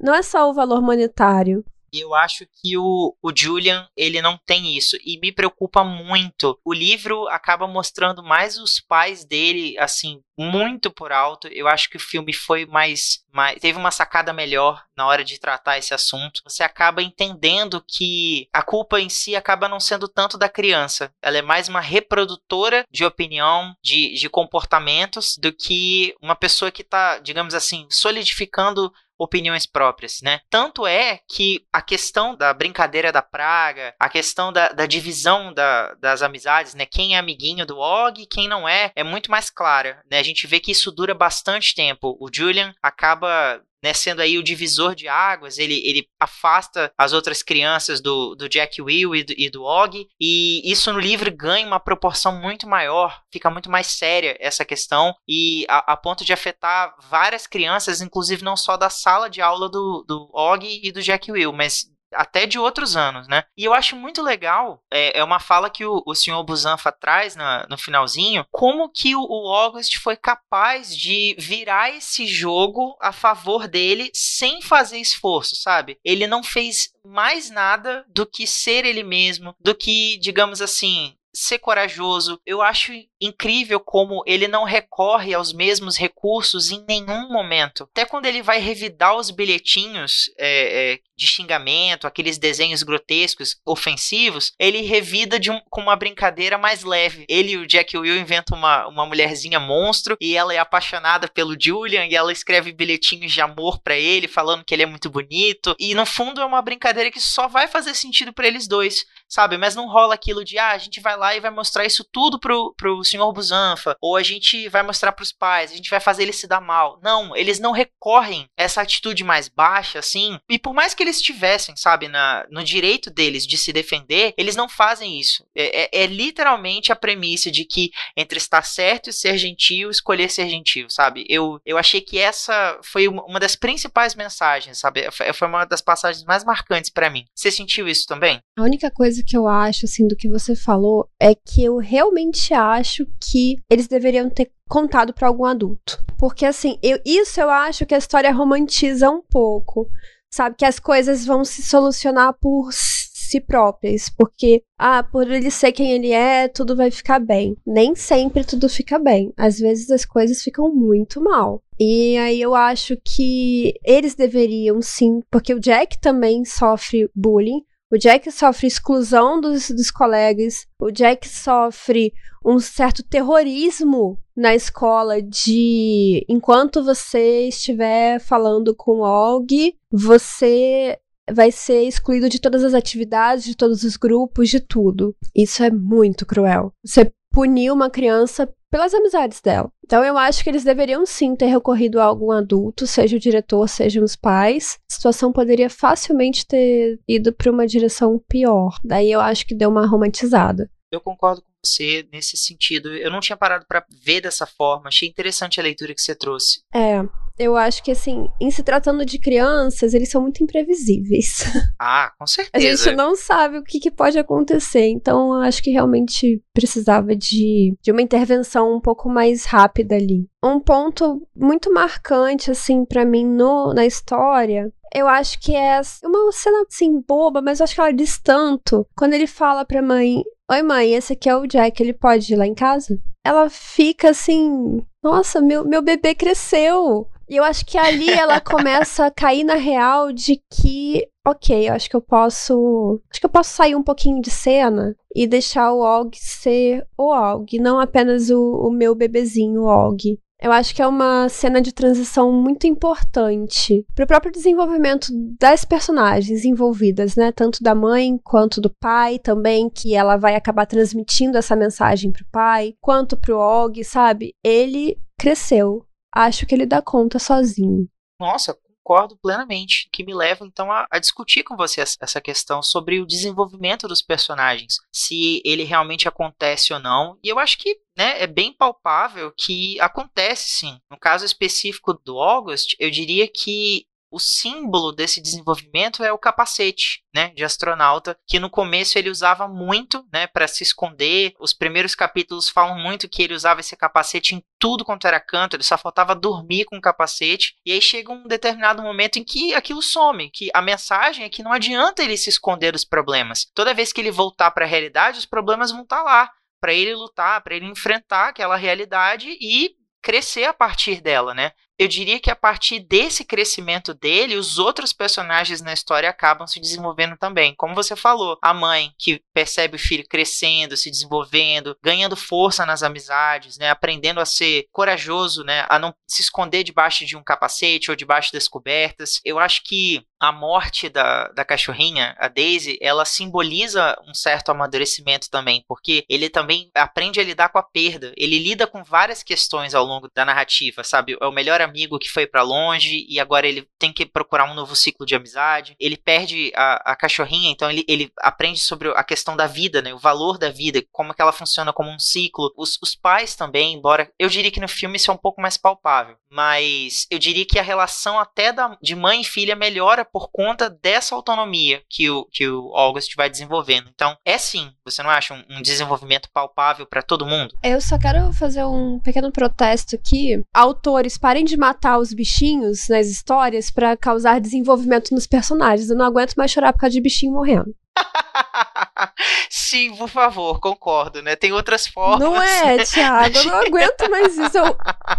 não é só o valor monetário. E eu acho que o, o Julian, ele não tem isso. E me preocupa muito. O livro acaba mostrando mais os pais dele, assim, muito por alto. Eu acho que o filme foi mais, mais. Teve uma sacada melhor na hora de tratar esse assunto. Você acaba entendendo que a culpa em si acaba não sendo tanto da criança. Ela é mais uma reprodutora de opinião, de, de comportamentos, do que uma pessoa que está, digamos assim, solidificando opiniões próprias, né? Tanto é que a questão da brincadeira da praga, a questão da, da divisão da, das amizades, né? Quem é amiguinho do Og e quem não é, é muito mais clara, né? A gente vê que isso dura bastante tempo. O Julian acaba né, sendo aí o divisor de águas, ele, ele afasta as outras crianças do, do Jack Will e do, e do Og, e isso no livro ganha uma proporção muito maior, fica muito mais séria essa questão, e a, a ponto de afetar várias crianças, inclusive não só da sala de aula do, do Og e do Jack Will, mas até de outros anos, né? E eu acho muito legal, é, é uma fala que o, o senhor Busanfa traz na, no finalzinho, como que o, o August foi capaz de virar esse jogo a favor dele sem fazer esforço, sabe? Ele não fez mais nada do que ser ele mesmo, do que, digamos assim, ser corajoso. Eu acho incrível como ele não recorre aos mesmos recursos em nenhum momento. Até quando ele vai revidar os bilhetinhos é, é, de xingamento, aqueles desenhos grotescos, ofensivos, ele revida um, com uma brincadeira mais leve. Ele e o Jack Will inventam uma, uma mulherzinha monstro e ela é apaixonada pelo Julian e ela escreve bilhetinhos de amor para ele, falando que ele é muito bonito. E no fundo é uma brincadeira que só vai fazer sentido para eles dois, sabe? Mas não rola aquilo de, ah, a gente vai lá e vai mostrar isso tudo pro, pro senhor Busanfa, ou a gente vai mostrar pros pais, a gente vai fazer ele se dar mal. Não, eles não recorrem a essa atitude mais baixa, assim, e por mais que eles tivessem, sabe, na, no direito deles de se defender, eles não fazem isso. É, é, é literalmente a premissa de que entre estar certo e ser gentil, escolher ser gentil, sabe? Eu, eu achei que essa foi uma das principais mensagens, sabe? Foi uma das passagens mais marcantes para mim. Você sentiu isso também? A única coisa que eu acho, assim, do que você falou é que eu realmente acho que eles deveriam ter contado para algum adulto. Porque, assim, eu, isso eu acho que a história romantiza um pouco sabe? Que as coisas vão se solucionar por si próprias, porque, ah, por ele ser quem ele é, tudo vai ficar bem. Nem sempre tudo fica bem. Às vezes as coisas ficam muito mal. E aí eu acho que eles deveriam sim, porque o Jack também sofre bullying. O Jack sofre exclusão dos, dos colegas. O Jack sofre um certo terrorismo na escola de enquanto você estiver falando com Og, você vai ser excluído de todas as atividades, de todos os grupos, de tudo. Isso é muito cruel. Você punir uma criança pelas amizades dela. Então eu acho que eles deveriam sim ter recorrido a algum adulto, seja o diretor, seja os pais. A situação poderia facilmente ter ido para uma direção pior. Daí eu acho que deu uma romantizada. Eu concordo você nesse sentido. Eu não tinha parado para ver dessa forma. Achei interessante a leitura que você trouxe. É, eu acho que, assim, em se tratando de crianças, eles são muito imprevisíveis. Ah, com certeza. A gente não sabe o que, que pode acontecer, então acho que realmente precisava de, de uma intervenção um pouco mais rápida ali. Um ponto muito marcante, assim, para mim no, na história eu acho que é uma cena assim boba, mas eu acho que ela diz tanto. Quando ele fala pra mãe: Oi, mãe, esse aqui é o Jack, ele pode ir lá em casa? Ela fica assim: Nossa, meu, meu bebê cresceu. E eu acho que ali ela começa a cair na real de que, ok, eu acho que eu posso. Acho que eu posso sair um pouquinho de cena e deixar o Og ser o Og, não apenas o, o meu bebezinho Og. Eu acho que é uma cena de transição muito importante para o próprio desenvolvimento das personagens envolvidas, né? Tanto da mãe quanto do pai também, que ela vai acabar transmitindo essa mensagem para o pai, quanto para o Og, sabe? Ele cresceu. Acho que ele dá conta sozinho. Nossa, concordo plenamente, que me leva então a, a, discutir com você essa questão sobre o desenvolvimento dos personagens, se ele realmente acontece ou não. E eu acho que né, é bem palpável que acontece sim. No caso específico do August, eu diria que o símbolo desse desenvolvimento é o capacete, né, de astronauta, que no começo ele usava muito, né, para se esconder. Os primeiros capítulos falam muito que ele usava esse capacete em tudo quanto era canto, ele só faltava dormir com o capacete. E aí chega um determinado momento em que aquilo some, que a mensagem é que não adianta ele se esconder dos problemas. Toda vez que ele voltar para a realidade, os problemas vão estar tá lá para ele lutar, para ele enfrentar aquela realidade e crescer a partir dela, né? Eu diria que a partir desse crescimento dele, os outros personagens na história acabam se desenvolvendo também. Como você falou, a mãe que percebe o filho crescendo, se desenvolvendo, ganhando força nas amizades, né, aprendendo a ser corajoso, né, a não se esconder debaixo de um capacete ou debaixo das cobertas. Eu acho que a morte da, da cachorrinha, a Daisy, ela simboliza um certo amadurecimento também, porque ele também aprende a lidar com a perda. Ele lida com várias questões ao longo da narrativa, sabe? É o melhor amigo que foi para longe e agora ele tem que procurar um novo ciclo de amizade. Ele perde a, a cachorrinha, então ele, ele aprende sobre a questão da vida, né? O valor da vida, como que ela funciona como um ciclo. Os, os pais também, embora eu diria que no filme isso é um pouco mais palpável, mas eu diria que a relação até da, de mãe e filha melhora por conta dessa autonomia que o, que o August vai desenvolvendo. Então, é sim, você não acha um, um desenvolvimento palpável para todo mundo? Eu só quero fazer um pequeno protesto aqui. Autores, parem de matar os bichinhos nas histórias para causar desenvolvimento nos personagens. Eu não aguento mais chorar por causa de bichinho morrendo. Sim, por favor, concordo, né? Tem outras formas. Não é, Thiago, eu não aguento mais isso. Eu...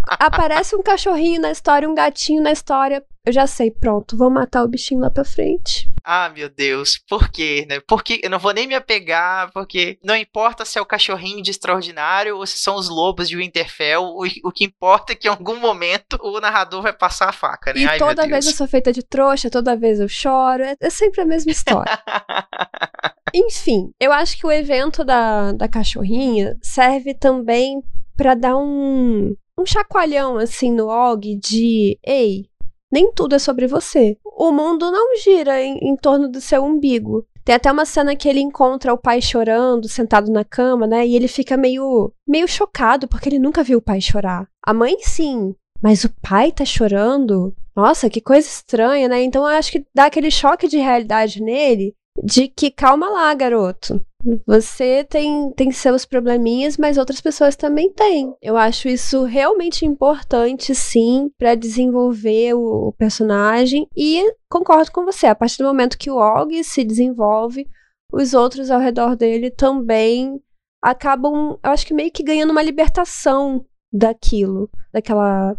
Aparece um cachorrinho na história, um gatinho na história. Eu já sei, pronto, vou matar o bichinho lá pra frente. Ah, meu Deus, por quê, né? Porque eu não vou nem me apegar, porque não importa se é o cachorrinho de extraordinário ou se são os lobos de Winterfell, o, o que importa é que em algum momento o narrador vai passar a faca, né? E Ai, toda vez eu sou feita de trouxa, toda vez eu choro, é, é sempre a mesma história. Enfim, eu acho que o evento da, da cachorrinha serve também para dar um, um chacoalhão assim no Og de ei, nem tudo é sobre você. O mundo não gira em, em torno do seu umbigo. Tem até uma cena que ele encontra o pai chorando, sentado na cama, né? E ele fica meio, meio chocado, porque ele nunca viu o pai chorar. A mãe, sim. Mas o pai tá chorando? Nossa, que coisa estranha, né? Então eu acho que dá aquele choque de realidade nele de que calma lá, garoto. Você tem, tem seus probleminhas, mas outras pessoas também têm. Eu acho isso realmente importante, sim, para desenvolver o, o, personagem. E concordo com você, a partir do momento que o Og se desenvolve, os outros ao redor dele também acabam, eu acho que meio que ganhando uma libertação daquilo, daquela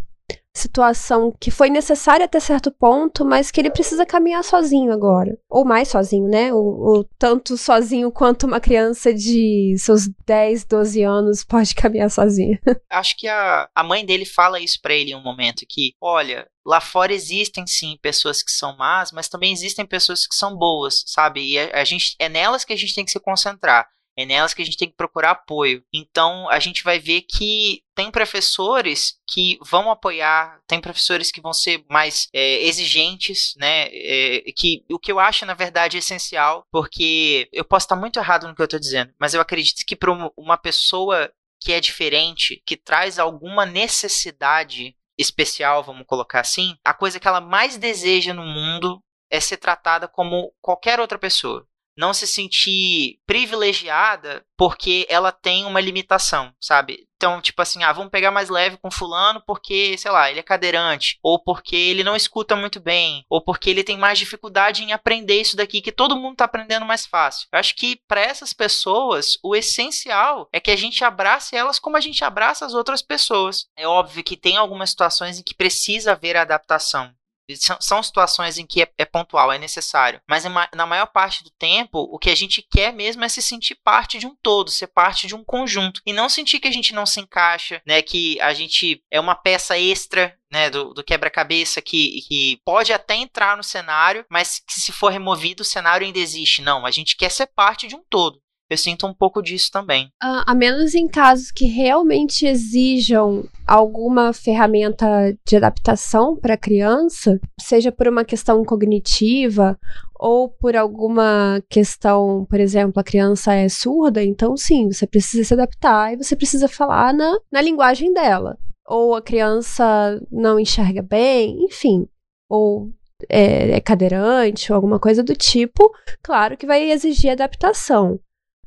situação que foi necessária até certo ponto, mas que ele precisa caminhar sozinho agora. Ou mais sozinho, né? O, tanto sozinho quanto uma criança de seus 10, 12 anos pode caminhar sozinha. Acho que a, a mãe dele fala isso para ele em um momento que, olha, lá fora existem sim pessoas que são más, mas também existem pessoas que são boas, sabe? E a, a gente é nelas que a gente tem que se concentrar. É nelas que a gente tem que procurar apoio. Então a gente vai ver que tem professores que vão apoiar, tem professores que vão ser mais é, exigentes, né? É, que o que eu acho na verdade é essencial, porque eu posso estar muito errado no que eu estou dizendo, mas eu acredito que para uma pessoa que é diferente, que traz alguma necessidade especial, vamos colocar assim, a coisa que ela mais deseja no mundo é ser tratada como qualquer outra pessoa não se sentir privilegiada porque ela tem uma limitação, sabe? Então, tipo assim, ah, vamos pegar mais leve com fulano porque, sei lá, ele é cadeirante, ou porque ele não escuta muito bem, ou porque ele tem mais dificuldade em aprender isso daqui que todo mundo tá aprendendo mais fácil. Eu acho que para essas pessoas, o essencial é que a gente abrace elas como a gente abraça as outras pessoas. É óbvio que tem algumas situações em que precisa haver adaptação. São, situações em que é, é, pontual, é necessário. Mas na maior parte do tempo, o que a gente quer mesmo é se sentir parte de um todo, ser parte de um conjunto. E não sentir que a gente não se encaixa, né? Que a gente é uma peça extra né, do, do quebra-cabeça que, que pode até entrar no cenário, mas que se for removido, o cenário ainda existe. Não, a gente quer ser parte de um todo. Eu sinto um pouco disso também. Uh, a menos em casos que realmente exijam alguma ferramenta de adaptação para a criança, seja por uma questão cognitiva ou por alguma questão, por exemplo, a criança é surda, então sim, você precisa se adaptar e você precisa falar na, na linguagem dela. Ou a criança não enxerga bem, enfim. Ou é, é cadeirante ou alguma coisa do tipo, claro que vai exigir adaptação.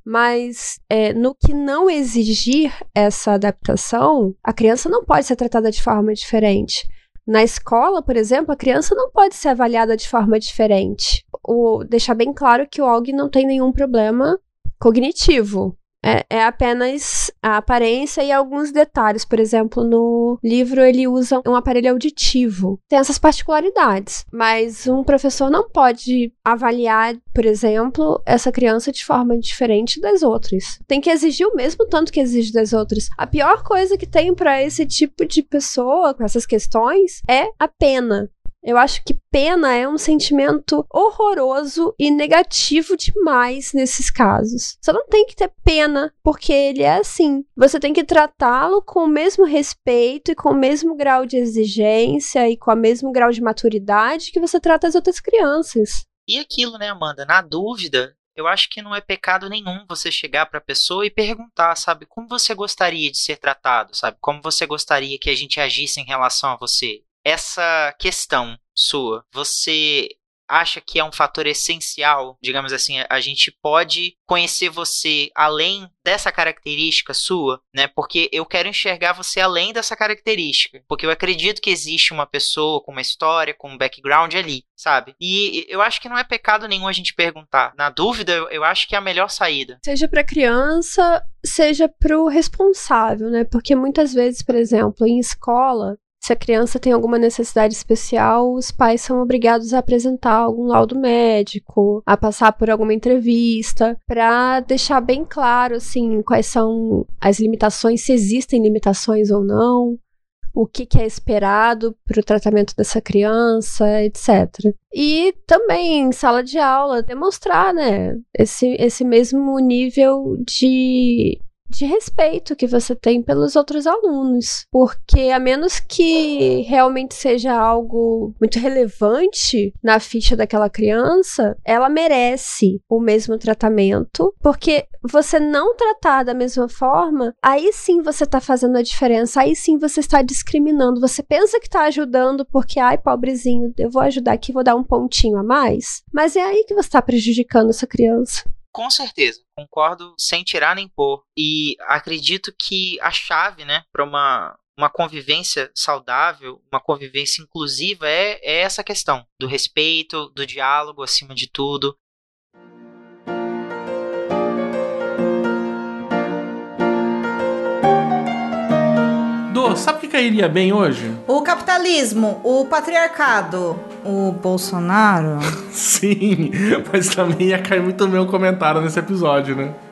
Mas é, no que não exigir essa adaptação, a criança não pode ser tratada de forma diferente. Na escola, por exemplo, a criança não pode ser avaliada de forma diferente. O, deixar bem claro que o Og não tem nenhum problema cognitivo. É, é, apenas a aparência e alguns detalhes. Por exemplo, no livro ele usa um aparelho auditivo. Tem essas particularidades. Mas um professor não pode avaliar, por exemplo, essa criança de forma diferente das outras. Tem que exigir o mesmo tanto que exige das outras. A pior coisa que tem para esse tipo de pessoa com essas questões é a pena. Eu acho que pena é um sentimento horroroso e negativo demais nesses casos. Você não tem que ter pena, porque ele é assim. Você tem que tratá-lo com o mesmo respeito e com o mesmo grau de exigência e com o mesmo grau de maturidade que você trata as outras crianças. E aquilo, né, Amanda? Na dúvida, eu acho que não é pecado nenhum você chegar para a pessoa e perguntar, sabe, como você gostaria de ser tratado, sabe? Como você gostaria que a gente agisse em relação a você? Essa questão sua, você acha que é um fator essencial, digamos assim, a gente pode conhecer você além dessa característica sua, né? Porque eu quero enxergar você além dessa característica, porque eu acredito que existe uma pessoa com uma história, com um background ali, sabe? E eu acho que não é pecado nenhum a gente perguntar. Na dúvida, eu acho que é a melhor saída. Seja para criança, seja para o responsável, né? Porque muitas vezes, por exemplo, em escola, se a criança tem alguma necessidade especial, os pais são obrigados a apresentar algum laudo médico, a passar por alguma entrevista, para deixar bem claro assim quais são as limitações, se existem limitações ou não, o que, que é esperado para o tratamento dessa criança, etc. E também em sala de aula demonstrar, né, esse, esse mesmo nível de de respeito que você tem pelos outros alunos. Porque a menos que realmente seja algo muito relevante na ficha daquela criança, ela merece o mesmo tratamento, porque você não tratar da mesma forma, aí sim você está fazendo a diferença, aí sim você está discriminando. Você pensa que está ajudando porque, ai, pobrezinho, eu vou ajudar aqui, vou dar um pontinho a mais. Mas é aí que você está prejudicando essa criança. Com certeza, concordo sem tirar nem pôr. E acredito que a chave, né, para uma uma convivência saudável, uma convivência inclusiva é, é essa questão do respeito, do diálogo acima de tudo, sabe o que cairia bem hoje? O capitalismo, o patriarcado, o Bolsonaro. Sim, mas também ia cair muito bem o comentário nesse episódio, né?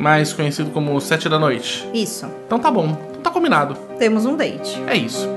Mais conhecido como Sete da Noite. Isso. Então tá bom, então tá combinado. Temos um date. É isso.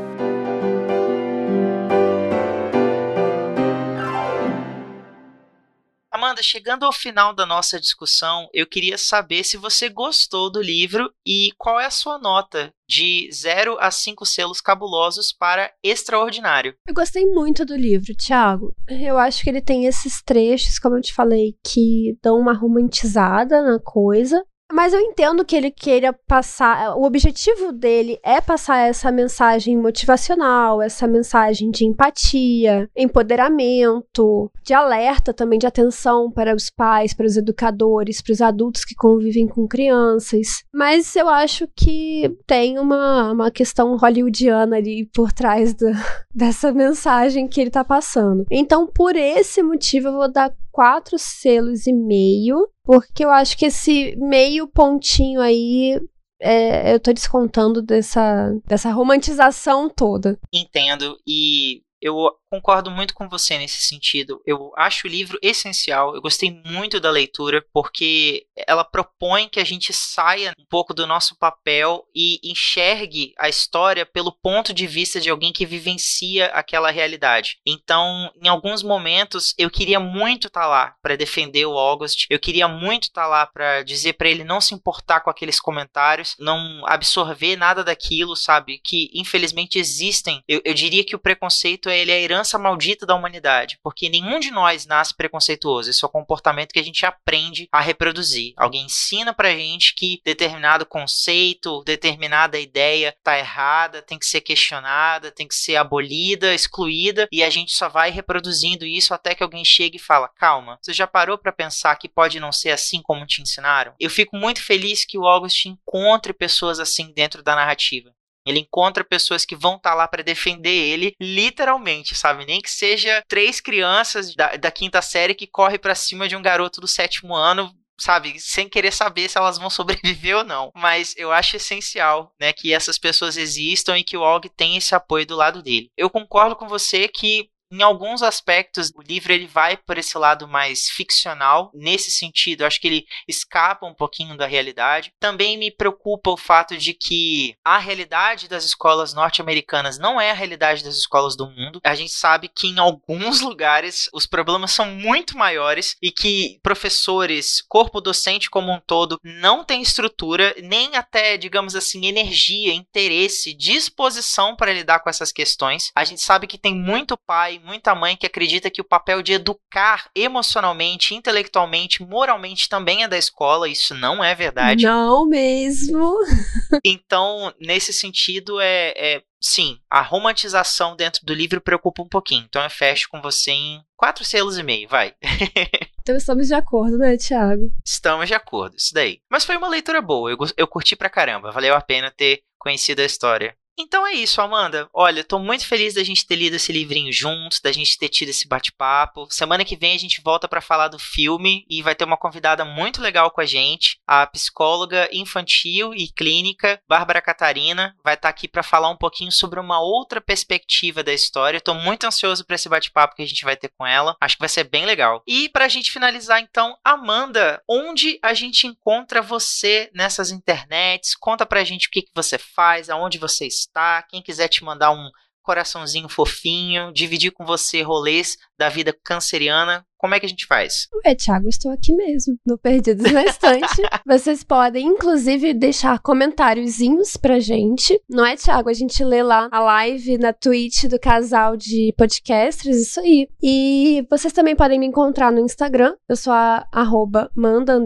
Amanda, chegando ao final da nossa discussão, eu queria saber se você gostou do livro e qual é a sua nota de 0 a 5 selos cabulosos para extraordinário. Eu gostei muito do livro, Thiago. Eu acho que ele tem esses trechos, como eu te falei, que dão uma romantizada na coisa. Mas eu entendo que ele queira passar. O objetivo dele é passar essa mensagem motivacional, essa mensagem de empatia, empoderamento, de alerta também, de atenção para os pais, para os educadores, para os adultos que convivem com crianças. Mas eu acho que tem uma, uma questão hollywoodiana ali por trás dessa mensagem que ele tá passando. Então, por esse motivo, eu vou dar quatro selos e meio, porque eu acho que esse meio pontinho aí é, eu tô descontando dessa, dessa romantização toda. Entendo. E eu concordo muito com você nesse sentido. Eu acho o livro essencial. Eu gostei muito da leitura porque ela propõe que a gente saia um pouco do nosso papel e enxergue a história pelo ponto de vista de alguém que vivencia aquela realidade. Então, em alguns momentos, eu queria muito estar tá lá para defender o August. Eu queria muito estar tá lá para dizer para ele não se importar com aqueles comentários, não absorver nada daquilo, sabe? Que infelizmente existem. Eu, eu diria que o preconceito ele é a herança maldita da humanidade, porque nenhum de nós nasce preconceituoso. Esse é o comportamento que a gente aprende a reproduzir. Alguém ensina pra gente que determinado conceito, determinada ideia tá errada, tem que ser questionada, tem que ser abolida, excluída, e a gente só vai reproduzindo isso até que alguém chegue e fala: "Calma, você já parou para pensar que pode não ser assim como te ensinaram?". Eu fico muito feliz que o August encontre pessoas assim dentro da narrativa Ele encontra pessoas que vão estar tá lá para defender ele, literalmente, sabe? Nem que seja três crianças da, da quinta série que corre para cima de um garoto do sétimo ano sabe, sem querer saber se elas vão sobreviver ou não. Mas eu acho essencial, né, que essas pessoas existam e que o Og tenha esse apoio do lado dele. Eu concordo com você que em alguns aspectos, o livro ele vai por esse lado mais ficcional. Nesse sentido, acho que ele escapa um pouquinho da realidade. Também me preocupa o fato de que a realidade das escolas norte-americanas não é a realidade das escolas do mundo. A gente sabe que em alguns lugares os problemas são muito maiores e que professores, corpo docente como um todo, não tem estrutura, nem até, digamos assim, energia, interesse, disposição para lidar com essas questões. A gente sabe que tem muito pai, muita mãe que acredita que o papel de educar emocionalmente, intelectualmente, moralmente também é da escola. Isso não é verdade. Não mesmo. então, nesse sentido, é, é sim, a romantização dentro do livro preocupa um pouquinho. Então eu fecho com você em quatro selos e meio, vai. então estamos de acordo, né, Thiago? Estamos de acordo, isso daí. Mas foi uma leitura boa, eu, eu curti pra caramba, valeu a pena ter conhecido a história. Então é isso, Amanda. Olha, tô muito feliz da gente ter lido esse livrinho juntos, da gente ter tido esse bate-papo. Semana que vem a gente volta para falar do filme e vai ter uma convidada muito legal com a gente, a psicóloga infantil e clínica Bárbara Catarina, vai estar tá aqui para falar um pouquinho sobre uma outra perspectiva da história. Tô muito ansioso para esse bate-papo que a gente vai ter com ela. Acho que vai ser bem legal. E pra gente finalizar então, Amanda, onde a gente encontra você nessas internets? Conta pra gente o que que você faz, aonde você está está. Quem quiser te mandar um coraçãozinho fofinho, dividir com você rolês da vida canceriana, como é que a gente faz? É, Thiago, estou aqui mesmo, no Perdidos na Estante. Vocês podem, inclusive, deixar comentáriozinhos pra gente. Não é, Thiago? A gente lê lá a live na Twitch do casal de podcasters, isso aí. E vocês também podem me encontrar no Instagram. Eu sou a arroba manda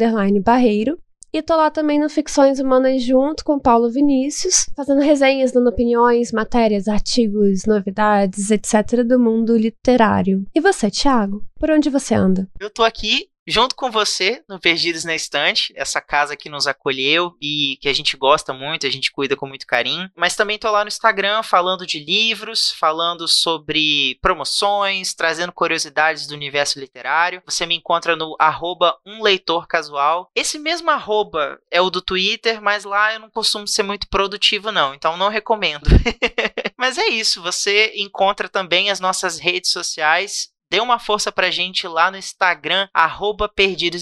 barreiro. E tô lá também no Ficções Humanas junto com Paulo Vinícius, fazendo resenhas, dando opiniões, matérias, artigos, novidades, etc. do mundo literário. E você, Thiago? Por onde você anda? Eu tô aqui junto com você no Perdidos na Estante, essa casa que nos acolheu e que a gente gosta muito, a gente cuida com muito carinho. Mas também tô lá no Instagram falando de livros, falando sobre promoções, trazendo curiosidades do universo literário. Você me encontra no arroba um leitor casual. Esse mesmo arroba é o do Twitter, mas lá eu não costumo ser muito produtivo não, então não recomendo. mas é isso, você encontra também as nossas redes sociais dê uma força pra gente lá no Instagram, arroba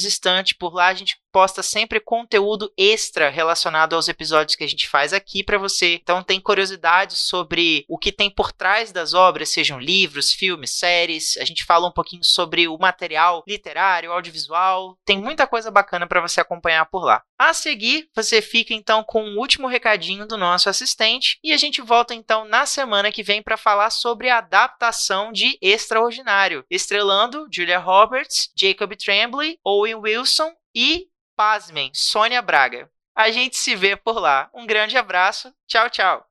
Estante. Por lá a gente posta sempre conteúdo extra relacionado aos episódios que a gente faz aqui para você. Então tem curiosidades sobre o que tem por trás das obras, sejam livros, filmes, séries. A gente fala um pouquinho sobre o material literário, audiovisual. Tem muita coisa bacana para você acompanhar por lá. A seguir, você fica então com o último recadinho do nosso assistente e a gente volta então na semana que vem para falar sobre a adaptação de Extraordinário, estrelando Julia Roberts, Jacob Tremblay, Owen Wilson e pasmem, Sônia Braga. A gente se vê por lá. Um grande abraço. Tchau, tchau.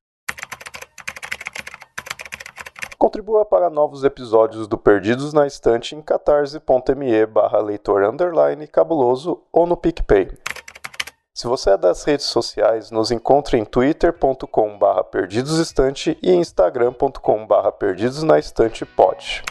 Contribua para novos episódios do Perdidos na Estante em catarse.me barra leitor underline cabuloso ou no PicPay. Se você é das redes sociais, nos encontre em twitter.com barra perdidosestante e instagram.com barra perdidosnaestantepod.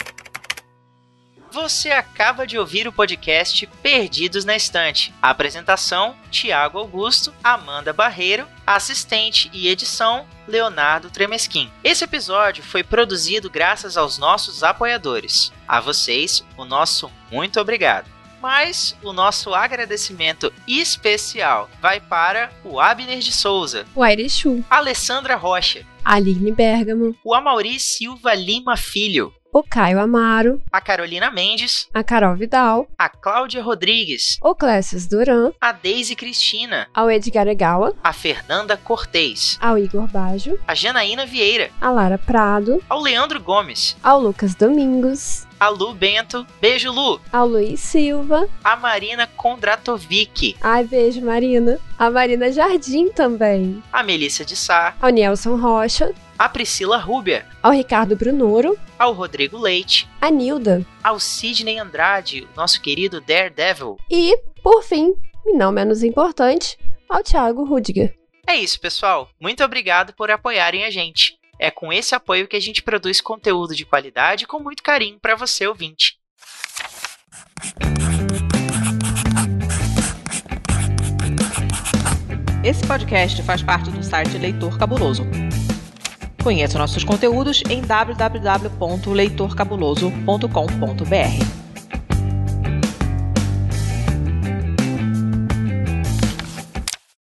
Você acaba de ouvir o podcast Perdidos na Estante. A apresentação: Tiago Augusto, Amanda Barreiro, assistente e edição: Leonardo Tremesquim. Esse episódio foi produzido graças aos nossos apoiadores. A vocês, o nosso muito obrigado. Mas o nosso agradecimento especial vai para o Abner de Souza, o Airechu, Alessandra Rocha, Aline Bergamo, o Amauri Silva Lima Filho, o Caio Amaro, a Carolina Mendes, a Carol Vidal, a Cláudia Rodrigues, o Clécius Duran, a Deise Cristina, ao Edgar Egawa, a Fernanda Cortez, ao Igor Bajo, a Janaína Vieira, a Lara Prado, ao Leandro Gomes, ao Lucas Domingos, a Lu Bento, beijo Lu, ao Luiz Silva, a Marina Kondratovic, ai beijo Marina, a Marina Jardim também, a Melissa de Sá, ao Nelson Rocha, a Priscila Rúbia, ao Ricardo Brunoro, ao Rodrigo Leite, a Nilda, ao Sidney Andrade, nosso querido Daredevil, e, por fim, e não menos importante, ao Thiago Rudiger. É isso, pessoal. Muito obrigado por apoiarem a gente. É com esse apoio que a gente produz conteúdo de qualidade com muito carinho para você ouvinte. Esse podcast faz parte do site Leitor Cabuloso. Conheça nossos conteúdos em www.leitorcabuloso.com.br.